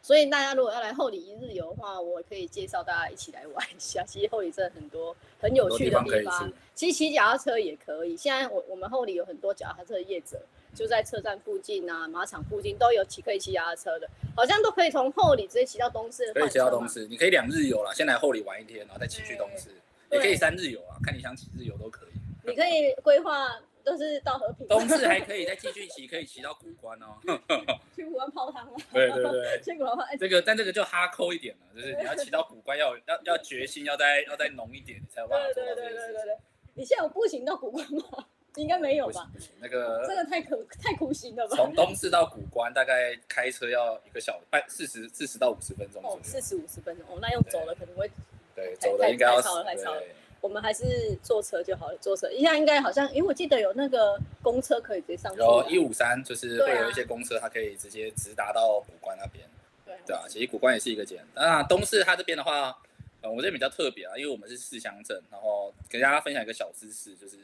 所以大家如果要来后里一日游的话，我可以介绍大家一起来玩一下。其实后里真的很多很有趣的地方，其实骑脚踏车也可以。现在我我们后里有很多脚踏车业者。就在车站附近啊，马场附近都有骑可以骑脚踏车的，好像都可以从后里直接骑到东势。可以骑到东势，你可以两日游啦，先来后里玩一天，然后再骑去东势，也可以三日游啊，看你想几日游都可以。你可以规划都是到和平。东势还可以再继续骑，可以骑到古关哦。去古关泡汤吗？对对对。去古关泡。这个但这个就哈扣一点了，就是你要骑到古关要要要决心要再要再浓一点，你才有办法做到这个事情。对对对对对。你现在有步行到古关吗？应该没有吧？不行，不行，那个真的太苦太苦行了吧？从东势到古关大概开车要一个小半，四十四十到五十分钟。哦，四十五十分钟哦，那用走了可能会。对，走了应该要。太超了，太超了。我们还是坐车就好了，坐车。一下应该好像，因为我记得有那个公车可以直接上去。有一五三，就是会有一些公车，它可以直接直达到古关那边。对。对啊，其实古关也是一个点。那东势它这边的话，呃，我这边比较特别啊，因为我们是四乡镇，然后给大家分享一个小知识，就是。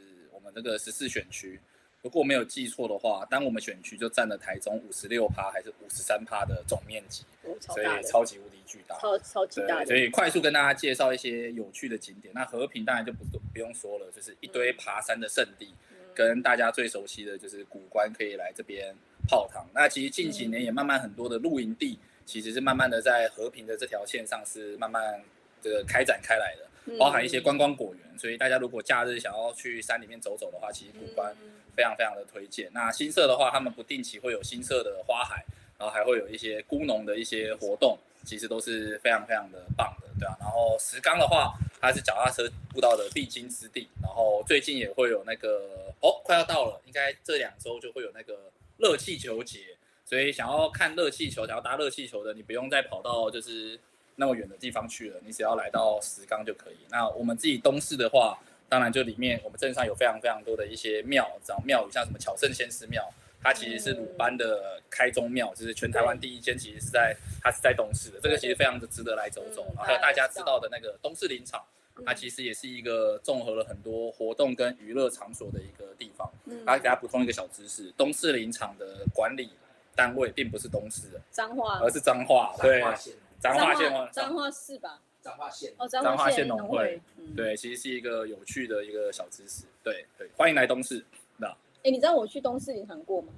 我们这个十四选区，如果没有记错的话，当我们选区就占了台中五十六趴还是五十三趴的总面积，所以超级无敌巨大，超超级大。所以快速跟大家介绍一些有趣的景点。那和平当然就不不用说了，就是一堆爬山的圣地，嗯、跟大家最熟悉的就是古关，可以来这边泡汤。那其实近几年也慢慢很多的露营地，其实是慢慢的在和平的这条线上是慢慢这个开展开来的。包含一些观光果园，所以大家如果假日想要去山里面走走的话，其实古关非常非常的推荐。那新社的话，他们不定期会有新社的花海，然后还会有一些菇农的一些活动，其实都是非常非常的棒的，对啊。然后石冈的话，它是脚踏车步道的必经之地，然后最近也会有那个哦，快要到了，应该这两周就会有那个热气球节，所以想要看热气球，想要搭热气球的，你不用再跑到就是。那么远的地方去了，你只要来到石冈就可以。那我们自己东市的话，当然就里面我们镇上有非常非常多的一些庙，然后庙宇像什么巧圣先师庙，它其实是鲁班的开宗庙，就是全台湾第一间，其实是在它是在东市的，这个其实非常的值得来走走。然后还有大家知道的那个东势林场，它其实也是一个综合了很多活动跟娱乐场所的一个地方。然后给大家补充一个小知识，东势林场的管理单位并不是东势的彰化，而是彰化，对，彰化县，彰化市吧。彰化县哦，彰化县农会，对，其实是一个有趣的一个小知识，对对，欢迎来东市，那，哎，你知道我去东市银行过吗？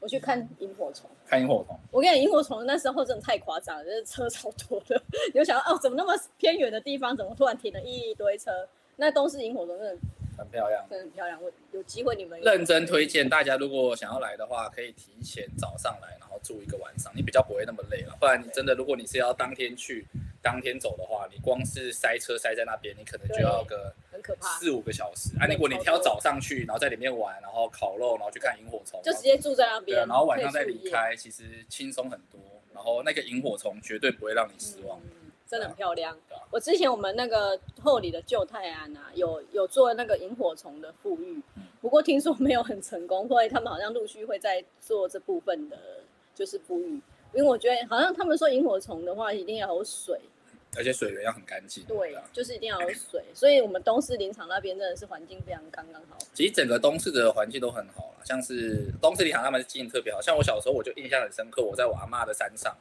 我去看萤火虫，看萤火虫，我跟你讲，萤火虫那时候真的太夸张了，就是车超多的，你就想到哦，怎么那么偏远的地方，怎么突然停了一堆车？那东市萤火虫真的很漂亮，真的很漂亮。我有机会你们认真推荐大家，如果想要来的话，可以提前早上来，然后住一个晚上，你比较不会那么累了。不然你真的，如果你是要当天去。当天走的话，你光是塞车塞在那边，你可能就要个很可怕四五个小时。啊，如果你挑早上去，然后在里面玩，然后烤肉，然后去看萤火虫，就直接住在那边。对，然后晚上再离开，其实轻松很多。然后那个萤火虫绝对不会让你失望，嗯、真的很漂亮。啊、我之前我们那个后里的旧泰安啊，有有做那个萤火虫的复育，嗯、不过听说没有很成功，所以他们好像陆续会在做这部分的，就是复育。因为我觉得好像他们说萤火虫的话一定要有水，而且水源要很干净。对，就是一定要有水。所以我们东势林场那边真的是环境非常刚刚好。其实整个东势的环境都很好了，像是东势林场他们经营特别好。像我小时候我就印象很深刻，我在我阿妈的山上，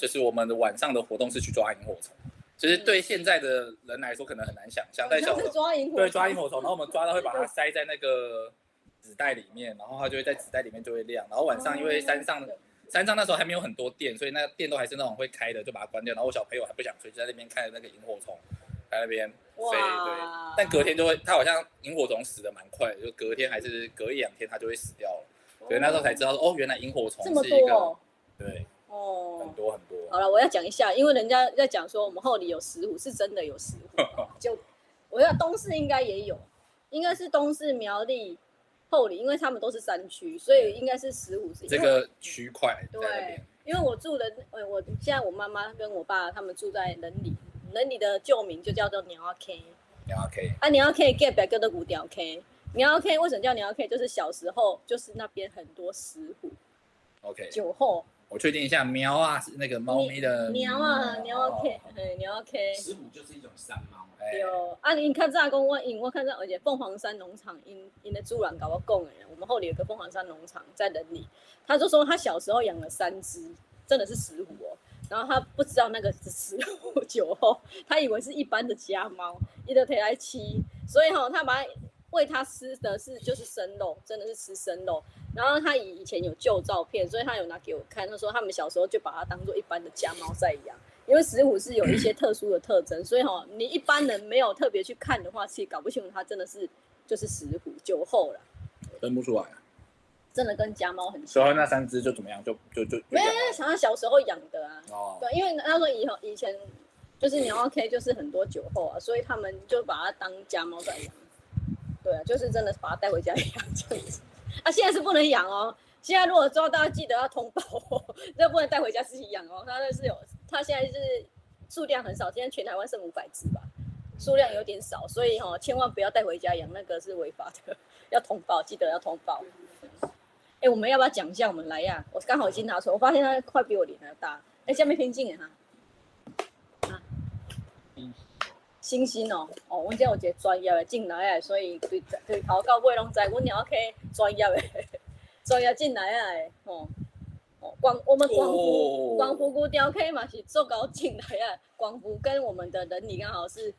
就是我们的晚上的活动是去抓萤火虫。其实对现在的人来说可能很难想象，在小时候抓萤火对抓萤火虫，然后我们抓到会把它塞在那个纸袋里面，然后它就会在纸袋里面就会亮。然后晚上因为山上。山上那时候还没有很多电，所以那个电都还是那种会开的，就把它关掉。然后我小朋友还不想睡，就在那边看着那个萤火虫在那边飞。对，但隔天就会，它好像萤火虫死的蛮快的，就隔天还是隔一两天它就会死掉了。所以那时候才知道，哦，原来萤火虫是一个，对，哦，很多很多。好了，我要讲一下，因为人家在讲说我们后里有石虎，是真的有石虎。就我要东市应该也有，应该是东市苗栗。后里，因为他们都是山区，所以应该是石虎是这个区块。对，因为我住的，呃，我现在我妈妈跟我爸他们住在仁里，仁里的旧名就叫做鸟仔 K。鸟仔 K。啊，鸟仔 K 隔壁叫做五条 K。鸟仔 K 为什么叫鸟仔 K？就是小时候就是那边很多石虎。OK。酒后。我确定一下，喵啊是那个猫咪的。喵啊，鸟仔 K，对，鸟仔 K。石虎就是一种山猫。有啊，你看这公我因我看这，而且凤凰山农场因因的主人搞我供的，我们后里有个凤凰山农场在仁里，他就说他小时候养了三只，真的是石虎哦，然后他不知道那个是石虎酒后，他以为是一般的家猫，一直贴来吃，所以哈、哦，他把它喂它吃的是就是生肉，真的是吃生肉，然后他以以前有旧照片，所以他有拿给我看，他说他们小时候就把它当做一般的家猫在养。因为石虎是有一些特殊的特征，所以哈，你一般人没有特别去看的话，其实搞不清楚它真的是就是石虎酒后了，分不出来，真的跟家猫很像。所以那三只就怎么样？就就就没有，因为想他小时候养的啊。哦。对，因为他说以后以前就是鸟 K 就是很多酒后啊，所以他们就把它当家猫在养。对，就是真的把它带回家养这样子。啊，现在是不能养哦。现在如果抓到，记得要通报哦，这不能带回家自己养哦。它那是有，它现在是数量很少，今天全台湾剩五百只吧，数量有点少，所以哈、哦，千万不要带回家养，那个是违法的，要通报，记得要通报。哎，我们要不要讲一下我们来呀？我刚好已经拿出来，我发现它快比我脸还要大。哎，下面偏近哈。啊，星星哦，哦，我今天有一个专业的进来啊，所以对对头到尾拢知，我鸟 K 专业的。专业进来啊！哦哦，广我们广福广福古雕 K 嘛是做高进来啊，广福跟我们的人你刚好是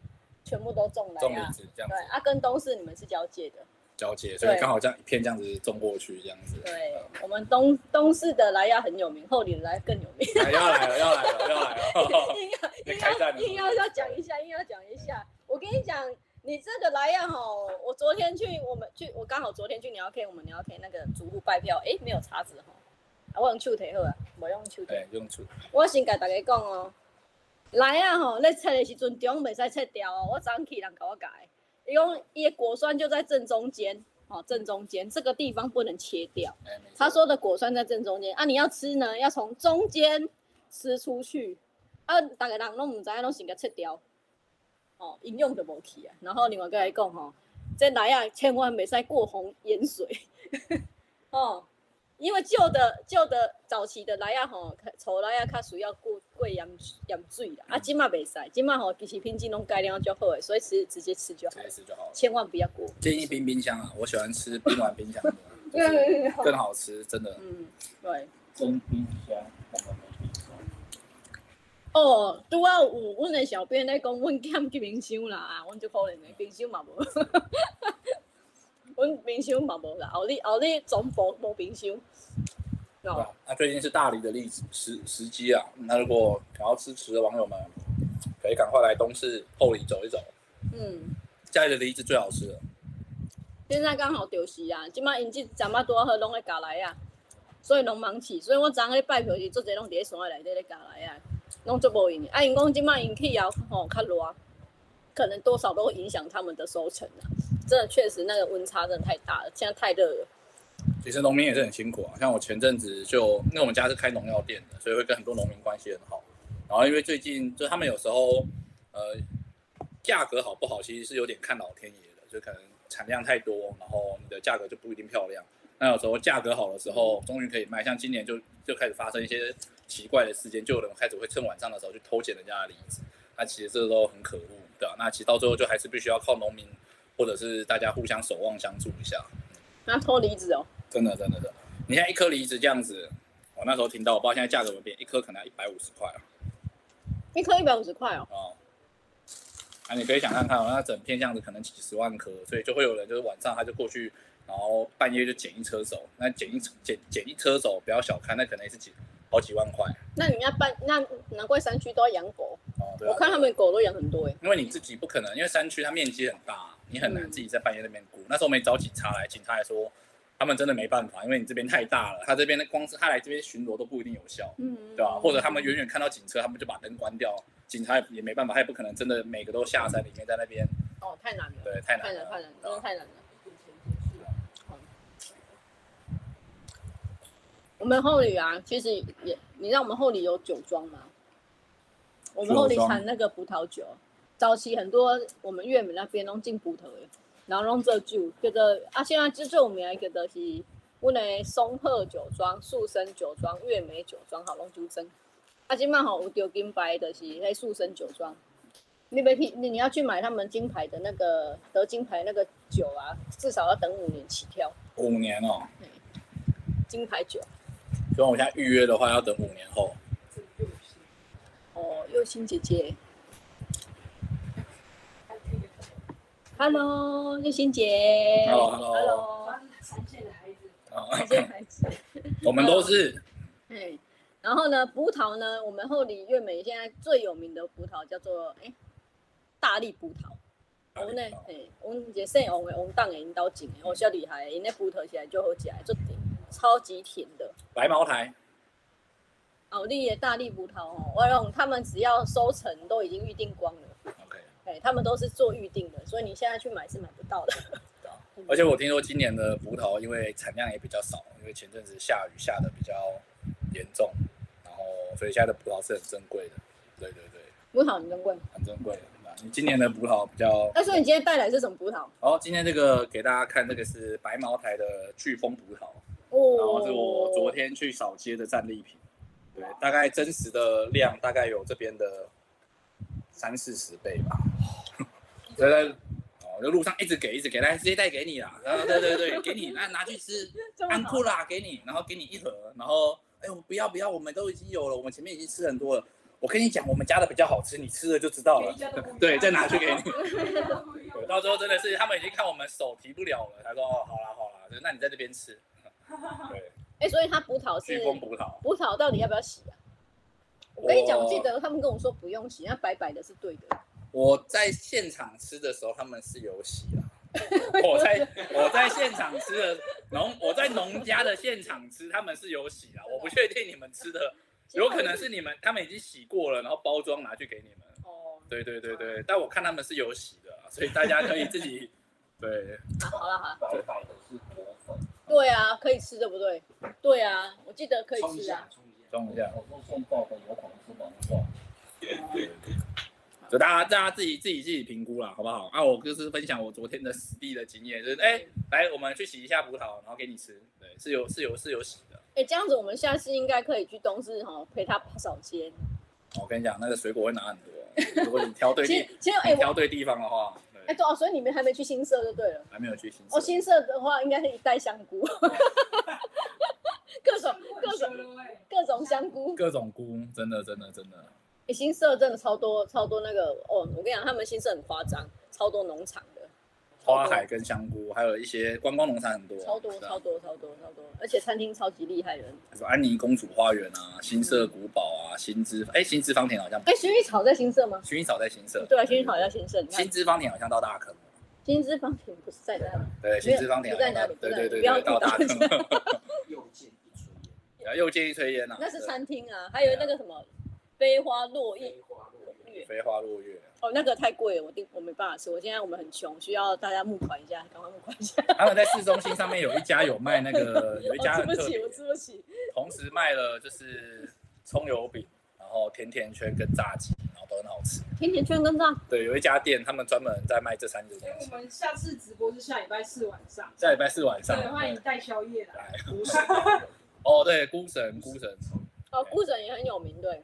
全部都种来啊，对啊，跟东市你们是交界的，交界，所以刚好这样一片这样子种过去这样子。对，我们东东市的莱亚很有名，后里的来更有名。要来了，要来了，要来了！硬要硬要硬要要讲一下，硬要讲一下。我跟你讲。你这个来呀吼！我昨天去，我们去，我刚好昨天去鸟 K，我们鸟 K 那个主户拜票，哎，没有叉子吼，啊，我用手提好啊，我用手提。用手。我先跟大家讲哦，来呀吼，你切的时阵中袂使切掉哦，我早起人给我改，伊讲伊的果酸就在正中间，哦，正中间这个地方不能切掉。他说的果酸在正中间啊，你要吃呢，要从中间吃出去，啊，逐个人拢唔知影，拢先甲切掉。哦，应用就无去啊。然后另外个来讲吼，这来啊，千万袂使过红盐水。哦，因为旧的旧的早期的来啊吼，粗来啊较需要过过盐盐水啦，啊，今嘛袂使，今嘛吼其实品质拢改良就好诶，所以吃直接吃就好，直接吃就好了，千万不要过。建议冰冰箱啊，我喜欢吃冰完冰箱的，更好吃，真的。嗯，对。真冰冰箱。哦，拄啊有阮诶小编咧讲，阮欠冰箱啦，阮就可能诶冰箱嘛无。阮冰箱嘛无啦，后日后日总部无冰箱。对啊，那最近是大理的例子时时机啊，那如果想要支持的网友们，可以赶快来东市后里走一走。嗯，家里的梨子最好吃了。现在刚好就是啊，即摆因即阵仔拄好拢会加来啊，所以拢忙起，所以我昨昏咧拜票时，做侪拢伫咧山内底咧加来啊，拢做无用。啊，因讲即马因气候吼较热，可能多少都会影响他们的收成啊。真的确实那个温差真的太大了，现在太热了。其实农民也是很辛苦啊，像我前阵子就，因为我们家是开农药店的，所以会跟很多农民关系很好。然后因为最近就他们有时候，呃，价格好不好，其实是有点看老天爷的，就可能产量太多，然后你的价格就不一定漂亮。那有时候价格好的时候，终于可以卖，像今年就就开始发生一些奇怪的事件，就有人开始会趁晚上的时候去偷捡人家的梨子，那其实这都很可恶，对吧？那其实到最后就还是必须要靠农民。或者是大家互相守望相助一下，那偷梨子哦，真的真的的，你看一颗梨子这样子，我那时候听到，我不知道现在价格怎么变，一颗可能要一百五十块啊，一颗一百五十块哦，哦，啊，你可以想看看，那整片这样子可能几十万颗，所以就会有人就是晚上他就过去，然后半夜就捡一车走，那捡一捡捡一车走，不要小看，那可能也是几好几万块。那你要办，那难怪山区都要养狗，哦，对、啊，我看他们狗都养很多哎，因为你自己不可能，因为山区它面积很大。你很难自己在半夜那边顾。那时候没找警察来，警察来说他们真的没办法，因为你这边太大了，他这边的光是他来这边巡逻都不一定有效，嗯，对吧？或者他们远远看到警车，他们就把灯关掉，警察也没办法，他也不可能真的每个都下山里面在那边。哦，太难了，对，太难了，太难，了，真的太难了。我们后里啊，其实也，你知道我们后里有酒庄吗？我们后里产那个葡萄酒。早期很多我们粤美那边拢进葡萄的，然后拢做酒，叫做啊，现在最最有名一个就是阮的松鹤酒庄、树生酒庄、月美酒庄，好拢酒庄。啊，今麦吼有丢金牌的是迄树生酒庄，你别去，你你要去买他们金牌的那个得金牌那个酒啊，至少要等五年起跳。五年哦。金牌酒。所以我现在预约的话要等五年后。哦，又欣姐姐。Hello，又欣姐。Hello，Hello。三线的孩子。三线孩子。我们都是。哎，然后呢，葡萄呢，我们后里月美现在最有名的葡萄叫做哎，大力葡萄。我呢，哎，我们这姓王的王党的引导种的，哦，小厉害，因那葡萄起来就好吃，就甜，超级甜的。白茅台。奥利的大力葡萄哦，我用他们只要收成都已经预定光了。OK，哎，他们都是做预定的，所以你现在去买是买不到的。而且我听说今年的葡萄因为产量也比较少，因为前阵子下雨下的比较严重，然后所以现在的葡萄是很珍贵的。对对对，葡萄很珍贵，很珍贵的。你今年的葡萄比较……那所以你今天带来是什么葡萄？哦，今天这个给大家看，这个是白茅台的巨峰葡萄。哦，然后是我昨天去扫街的战利品。对，大概真实的量大概有这边的。三四十倍吧，对对，哦，就路上一直给，一直给，来直接带给你啦，然后对对对，给你，那拿去吃，安库啦，给你，然后给你一盒，然后，哎，呦不要不要，我们都已经有了，我们前面已经吃很多了，我跟你讲，我们家的比较好吃，你吃了就知道了，对，再拿去给你，对，到时候真的是他们已经看我们手提不了了，他说哦，好啦好啦，那你在这边吃，对，哎，所以他葡萄是葡萄，葡萄到底要不要洗啊？我跟你讲，我记得他们跟我说不用洗，那白白的是对的。我在现场吃的时候，他们是有洗啦。我在我在现场吃的农，我在农家的现场吃，他们是有洗啦。我不确定你们吃的，有可能是你们他们已经洗过了，然后包装拿去给你们。哦，对对对对，但我看他们是有洗的，所以大家可以自己 对。好了好了，白白的是果粉。对啊，可以吃对不对？对啊，我记得可以吃啊。装一下，我说现在的有可能是农药。就大家大家自己自己自己评估啦，好不好？啊，我就是分享我昨天的实地的经验，就是哎、欸，来我们去洗一下葡萄，然后给你吃，对，是有是有是有洗的。哎、欸，这样子我们下次应该可以去东市哈陪他扫街。我跟你讲，那个水果会拿很多，如果你挑对地，其实哎，挑对地方的话，哎对哦，所以你们还没去新社就对了，还没有去新社。哦，新社的话应该是一袋香菇，各种各种各种香菇，各种菇，真的真的真的。哎，新社真的超多超多那个哦，我跟你讲，他们新社很夸张，超多农场的。花海跟香菇，还有一些观光农场很多，超多超多超多超多，而且餐厅超级厉害的。说安妮公主花园啊，新社古堡啊，新之哎新之芳田好像哎薰衣草在新社吗？薰衣草在新社，对啊，薰衣草在新社。新之芳田好像到大坑。新之芳田不是在那里？对，新之芳田在哪里？对对对，到大坑。又见一炊烟，啊，又见一炊烟呐。那是餐厅啊，还有那个什么飞花落叶。飞花落月哦，那个太贵了，我定我没办法吃。我现在我们很穷，需要大家募款一下，赶快募款一下。他们在市中心上面有一家有卖那个，有一家很特别。吃不起，我吃不起。同时卖了就是葱油饼，然后甜甜圈跟炸鸡，然后都很好吃。甜甜圈跟炸？对，有一家店他们专门在卖这三种东西。我们下次直播是下礼拜四晚上。下礼拜四晚上。对，欢迎带宵夜来。哦，对，孤神，孤神。哦，孤神也很有名，对。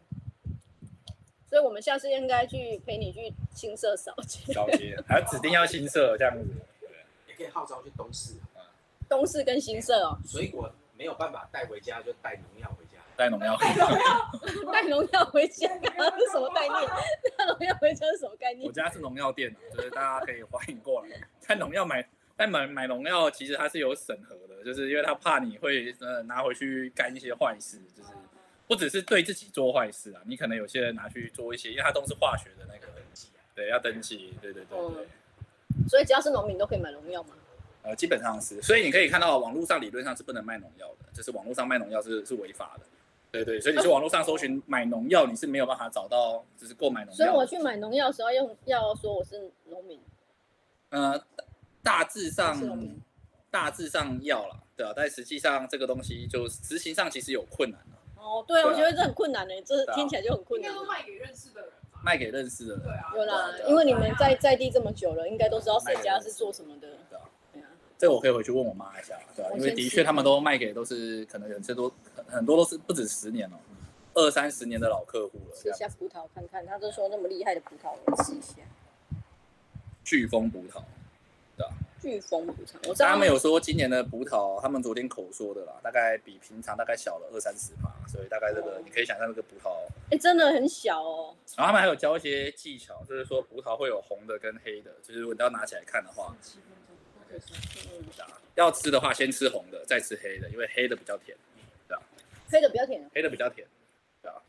所以，我们下次应该去陪你去新社扫街。扫街，还要指定要新社这样子。对，也可以号召去东市。东市跟新社哦。水果没有办法带回家，就带农药回家。带农药。带农药回家，是什么概念？带农药回家是什么概念？我家是农药店，就是大家可以欢迎过来。带农药买，但买买农药其实它是有审核的，就是因为他怕你会呃拿回去干一些坏事，就是。不只是对自己做坏事啊，你可能有些人拿去做一些，因为它都是化学的那个登记啊，对，要登记，对对对对。嗯、所以只要是农民都可以买农药吗？呃，基本上是，所以你可以看到网络上理论上是不能卖农药的，就是网络上卖农药是是违法的，对对，所以你去网络上搜寻买农药，你是没有办法找到就是购买农药。所以我去买农药的时候用要说我是农民。呃，大致上大致上要了，对啊，但实际上这个东西就执行上其实有困难。哦，对啊，我觉得这很困难呢，这听起来就很困难。应该都卖给认识的人。卖给认识的人。对啊。有啦，因为你们在在地这么久了，应该都知道谁家是做什么的。对啊。对啊。这个我可以回去问我妈一下，对啊，因为的确他们都卖给都是可能有些都很多都是不止十年哦，二三十年的老客户了。吃一下葡萄看看，他就说那么厉害的葡萄，我吃一下。飓风葡萄，巨峰葡萄，我他们有说今年的葡萄，他们昨天口说的啦，大概比平常大概小了二三十趴，所以大概这个你可以想象那个葡萄，哎、欸，真的很小哦。然后他们还有教一些技巧，就是说葡萄会有红的跟黑的，就是如果你要拿起来看的话，嗯，要吃的话先吃红的，再吃黑的，因为黑的比较甜，对吧？黑的比较甜，黑的比较甜，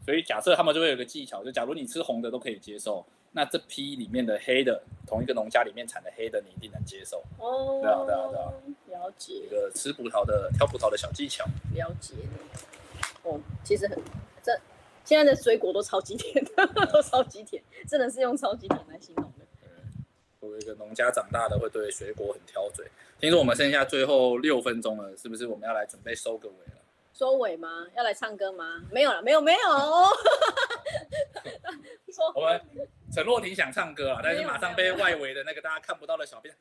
所以假设他们就会有个技巧，就假如你吃红的都可以接受。那这批里面的黑的，同一个农家里面产的黑的，你一定能接受。哦，对啊，对啊，对啊。了解。一个吃葡萄的、挑葡萄的小技巧。了解。哦，其实很，这现在的水果都超级甜，都超级甜，真的是用超级甜来形容的。作为一个农家长大的，会对水果很挑嘴。听说我们剩下最后六分钟了，是不是我们要来准备收个尾了？收尾吗？要来唱歌吗？没有了，没有，没有。说我们陈若婷想唱歌啊，但是马上被外围的那个大家看不到的小编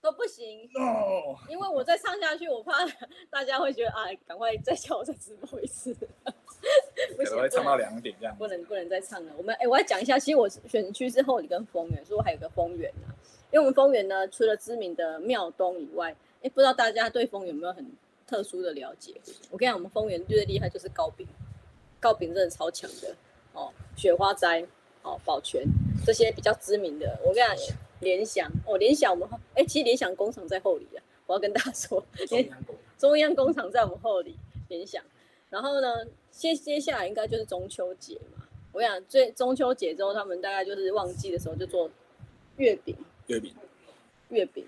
都不行。哦，因为我再唱下去，我怕大家会觉得啊，赶快再叫我再直播一次。可能会唱到两点这样。不能不能再唱了。我们哎，我要讲一下，其实我选区是后里跟丰原，所以我还有个丰原啊。因为我们丰原呢，除了知名的庙东以外，哎，不知道大家对丰原有没有很特殊的了解？我跟你讲，我们丰原最厉害就是糕饼，糕饼真的超强的哦，雪花斋。哦，宝泉这些比较知名的，我跟你讲，联想哦，联想我们哎、欸，其实联想工厂在后里啊，我要跟大家说，中央工中央工厂在我们后里，联想。然后呢，接接下来应该就是中秋节嘛，我跟你讲，最中秋节之后，他们大概就是旺季的时候就做月饼，月饼，月饼。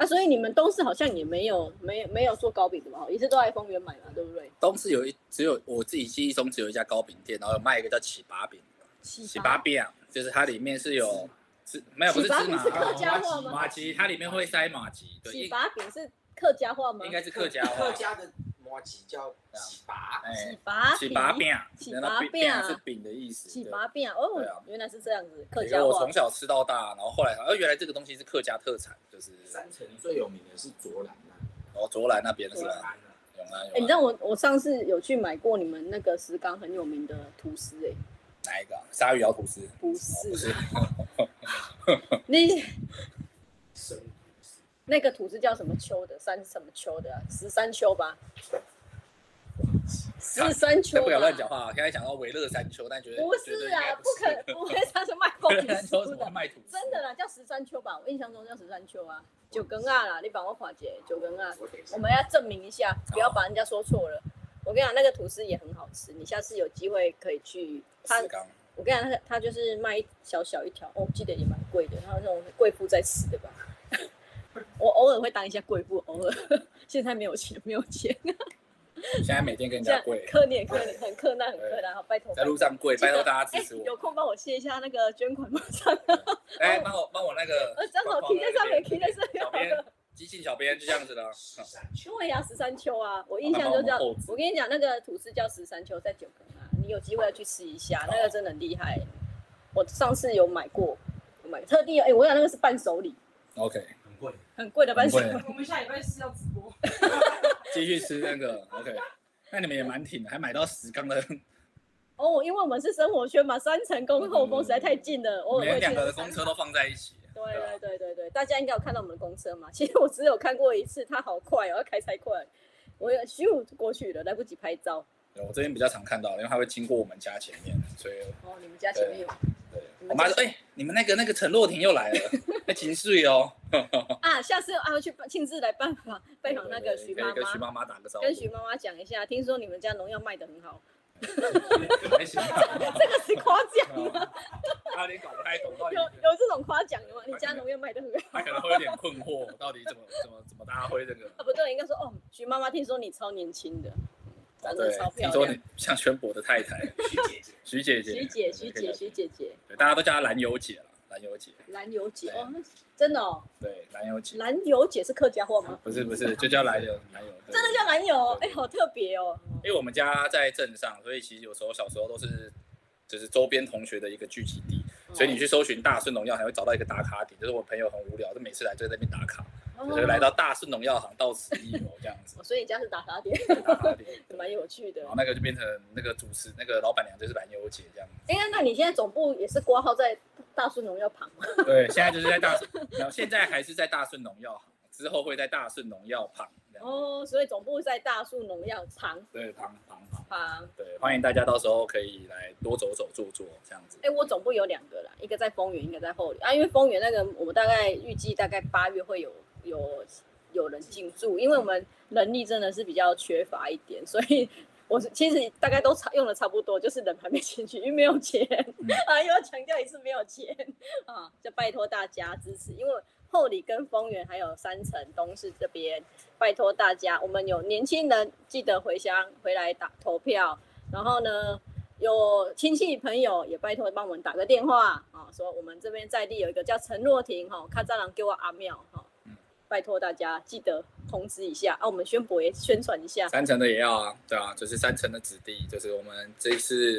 啊，所以你们东市好像也没有没有没有做糕饼的吧？一直都在丰原买嘛，对不对？东市有一只有我自己记忆中只有一家糕饼店，然后有卖一个叫起拔饼。起拔饼就是它里面是有是没有不是芝麻，是客家话吗？马吉，它里面会塞马吉，对。起拔饼是客家话吗？应该是客家话。客家的麻糬叫起拔，起拔起拔饼，起拔饼是饼的意思。起拔饼哦，原来是这样子，客家我从。小吃到大，然后后来，呃，原来这个东西是客家特产，就是三城最有名的是卓兰，哦，卓兰那边是吧？哎，你知道我我上次有去买过你们那个石冈很有名的吐司，哎，哪一个？鲨鱼咬吐司？不，是，你那个土司叫什么秋的？三什么秋的啊？十三秋吧？十三秋不要吧乱讲话啊！刚才讲到维乐山丘，但觉得不是啊，不可不会他是卖凤维乐山丘怎么会梨酥的？真的啦，叫十三秋吧？我印象中叫十三秋啊，九根啊啦，你帮我化解九根啊，我们要证明一下，不要把人家说错了。我跟你讲，那个吐司也很好吃，你下次有机会可以去。他我跟你讲，他他就是卖一小小一条，哦，我记得也蛮贵的，他那种贵妇在吃的吧。我偶尔会当一下贵妇，偶尔，现在没有钱，没有钱。现在每天跟人这样家跪，克你也克你，很克难很克难，好拜托。在路上跪，拜托大家哎支持我。有空帮我卸一下那个捐款码上。哎，帮我帮我那个呃，正好贴在上面，贴在上小编面。机器小编就这样子的。十三秋，对呀，十三秋啊，我印象就叫帮我跟你讲，那个吐司叫十三秋，在九根啊，你有机会要去吃一下，那个真的很厉害。我上次有买过，我买特地哎，我想那个是伴手礼，OK，很贵，很贵的伴手很礼。我们下礼拜四要直播，继续吃那个 OK。那你们也蛮挺的，还买到十缸的，哦，因为我们是生活圈嘛，三层公后宫实在太近了，偶尔会两个的公车都放在一起。对啊对对对对，大家应该有看到我们的公车嘛？其实我只有看过一次，它好快哦，要开太快，我咻过去了，来不及拍照。对我这边比较常看到，因为它会经过我们家前面，所以哦，你们家前面有我妈说：“哎、你们那个那个陈若婷又来了，那情绪哦。啊？下次啊，要去亲自来拜访拜访那个徐妈可以跟徐妈，妈妈打个招呼。跟徐妈妈讲一下，听说你们家农药卖得很好，还行吧，这个是夸奖吗？他有点搞不太懂，有有这种夸奖的吗？你家农药卖得很好？他可能会有点困惑，到底怎么怎么怎么大家会这个？啊，不对，应该说哦，徐妈妈听说你超年轻的，对超，漂亮听说你。像宣博的太太徐姐姐，徐姐姐，徐姐，徐姐，徐姐姐，对，大家都叫她兰油姐了，兰油姐，蓝油姐哦，那真的哦，对，兰油姐，蓝油姐是客家话吗？不是不是，就叫兰油，兰油，真的叫蓝油，哎，好特别哦。因为我们家在镇上，所以其实有时候小时候都是就是周边同学的一个聚集地，所以你去搜寻大顺农药，还会找到一个打卡点，就是我朋友很无聊，就每次来就在那边打卡，哦所以来到大顺农药行到此一游这样子哦，所以你家是打卡点，打卡点，蛮有趣的然。后那个就变成那个主持那个老板娘就是蓝优姐这样子。哎，那你现在总部也是挂号在大顺农药旁吗？对，现在就是在大顺，然后现在还是在大顺农药行，之后会在大顺农药旁。哦，所以总部在大树农药旁对，旁旁旁。旁。对，欢迎大家到时候可以来多走走坐坐这样子。哎，我总部有两个啦，一个在丰原，一个在后里啊。因为丰原那个我们大概预计大概八月会有有有人进驻，因为我们人力真的是比较缺乏一点，所以 我是其实大概都差用的差不多，就是人还没进去，因为没有钱、啊，又要强调一次没有钱啊，就拜托大家支持，因为后里跟丰原还有三城东市这边，拜托大家，我们有年轻人记得回乡回来打投票，然后呢。有亲戚朋友也拜托帮我们打个电话啊，说我们这边在地有一个叫陈若婷哈，看蟑螂给我阿妙哈，拜托大家记得通知一下啊，我们宣博也宣传一下。三层的也要啊，对啊，就是三层的子弟，就是我们这一次，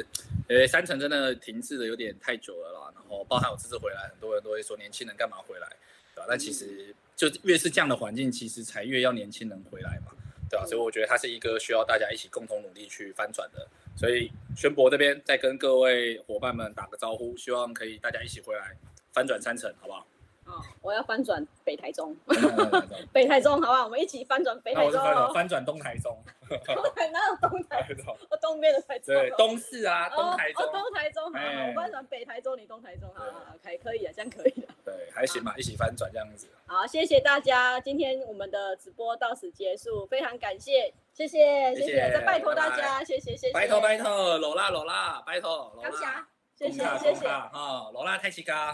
因为三层真的停滞的有点太久了啦，然后包含我这次回来，很多人都会说年轻人干嘛回来，对吧、啊？但其实就越是这样的环境，其实才越要年轻人回来嘛，对吧、所以我觉得它是一个需要大家一起共同努力去翻转的。所以宣博这边再跟各位伙伴们打个招呼，希望可以大家一起回来翻转三层，好不好？哦，我要翻转北台中，北台中好不好？我们一起翻转北台我是翻转。翻转东台中，东台哪有东台？台中我东边的台中。对，东市啊，东台中哦，，东台中，好我翻转北台中，你东台中，好好好，可以可以的，这样可以的。对，还行吧，一起翻转这样子。好，谢谢大家，今天我们的直播到此结束，非常感谢，谢谢，谢谢再拜托大拜家，谢谢，谢谢，拜托拜托，罗拉罗拉，拜托罗感谢拉，谢谢，谢谢。哈，罗拉太奇嘎。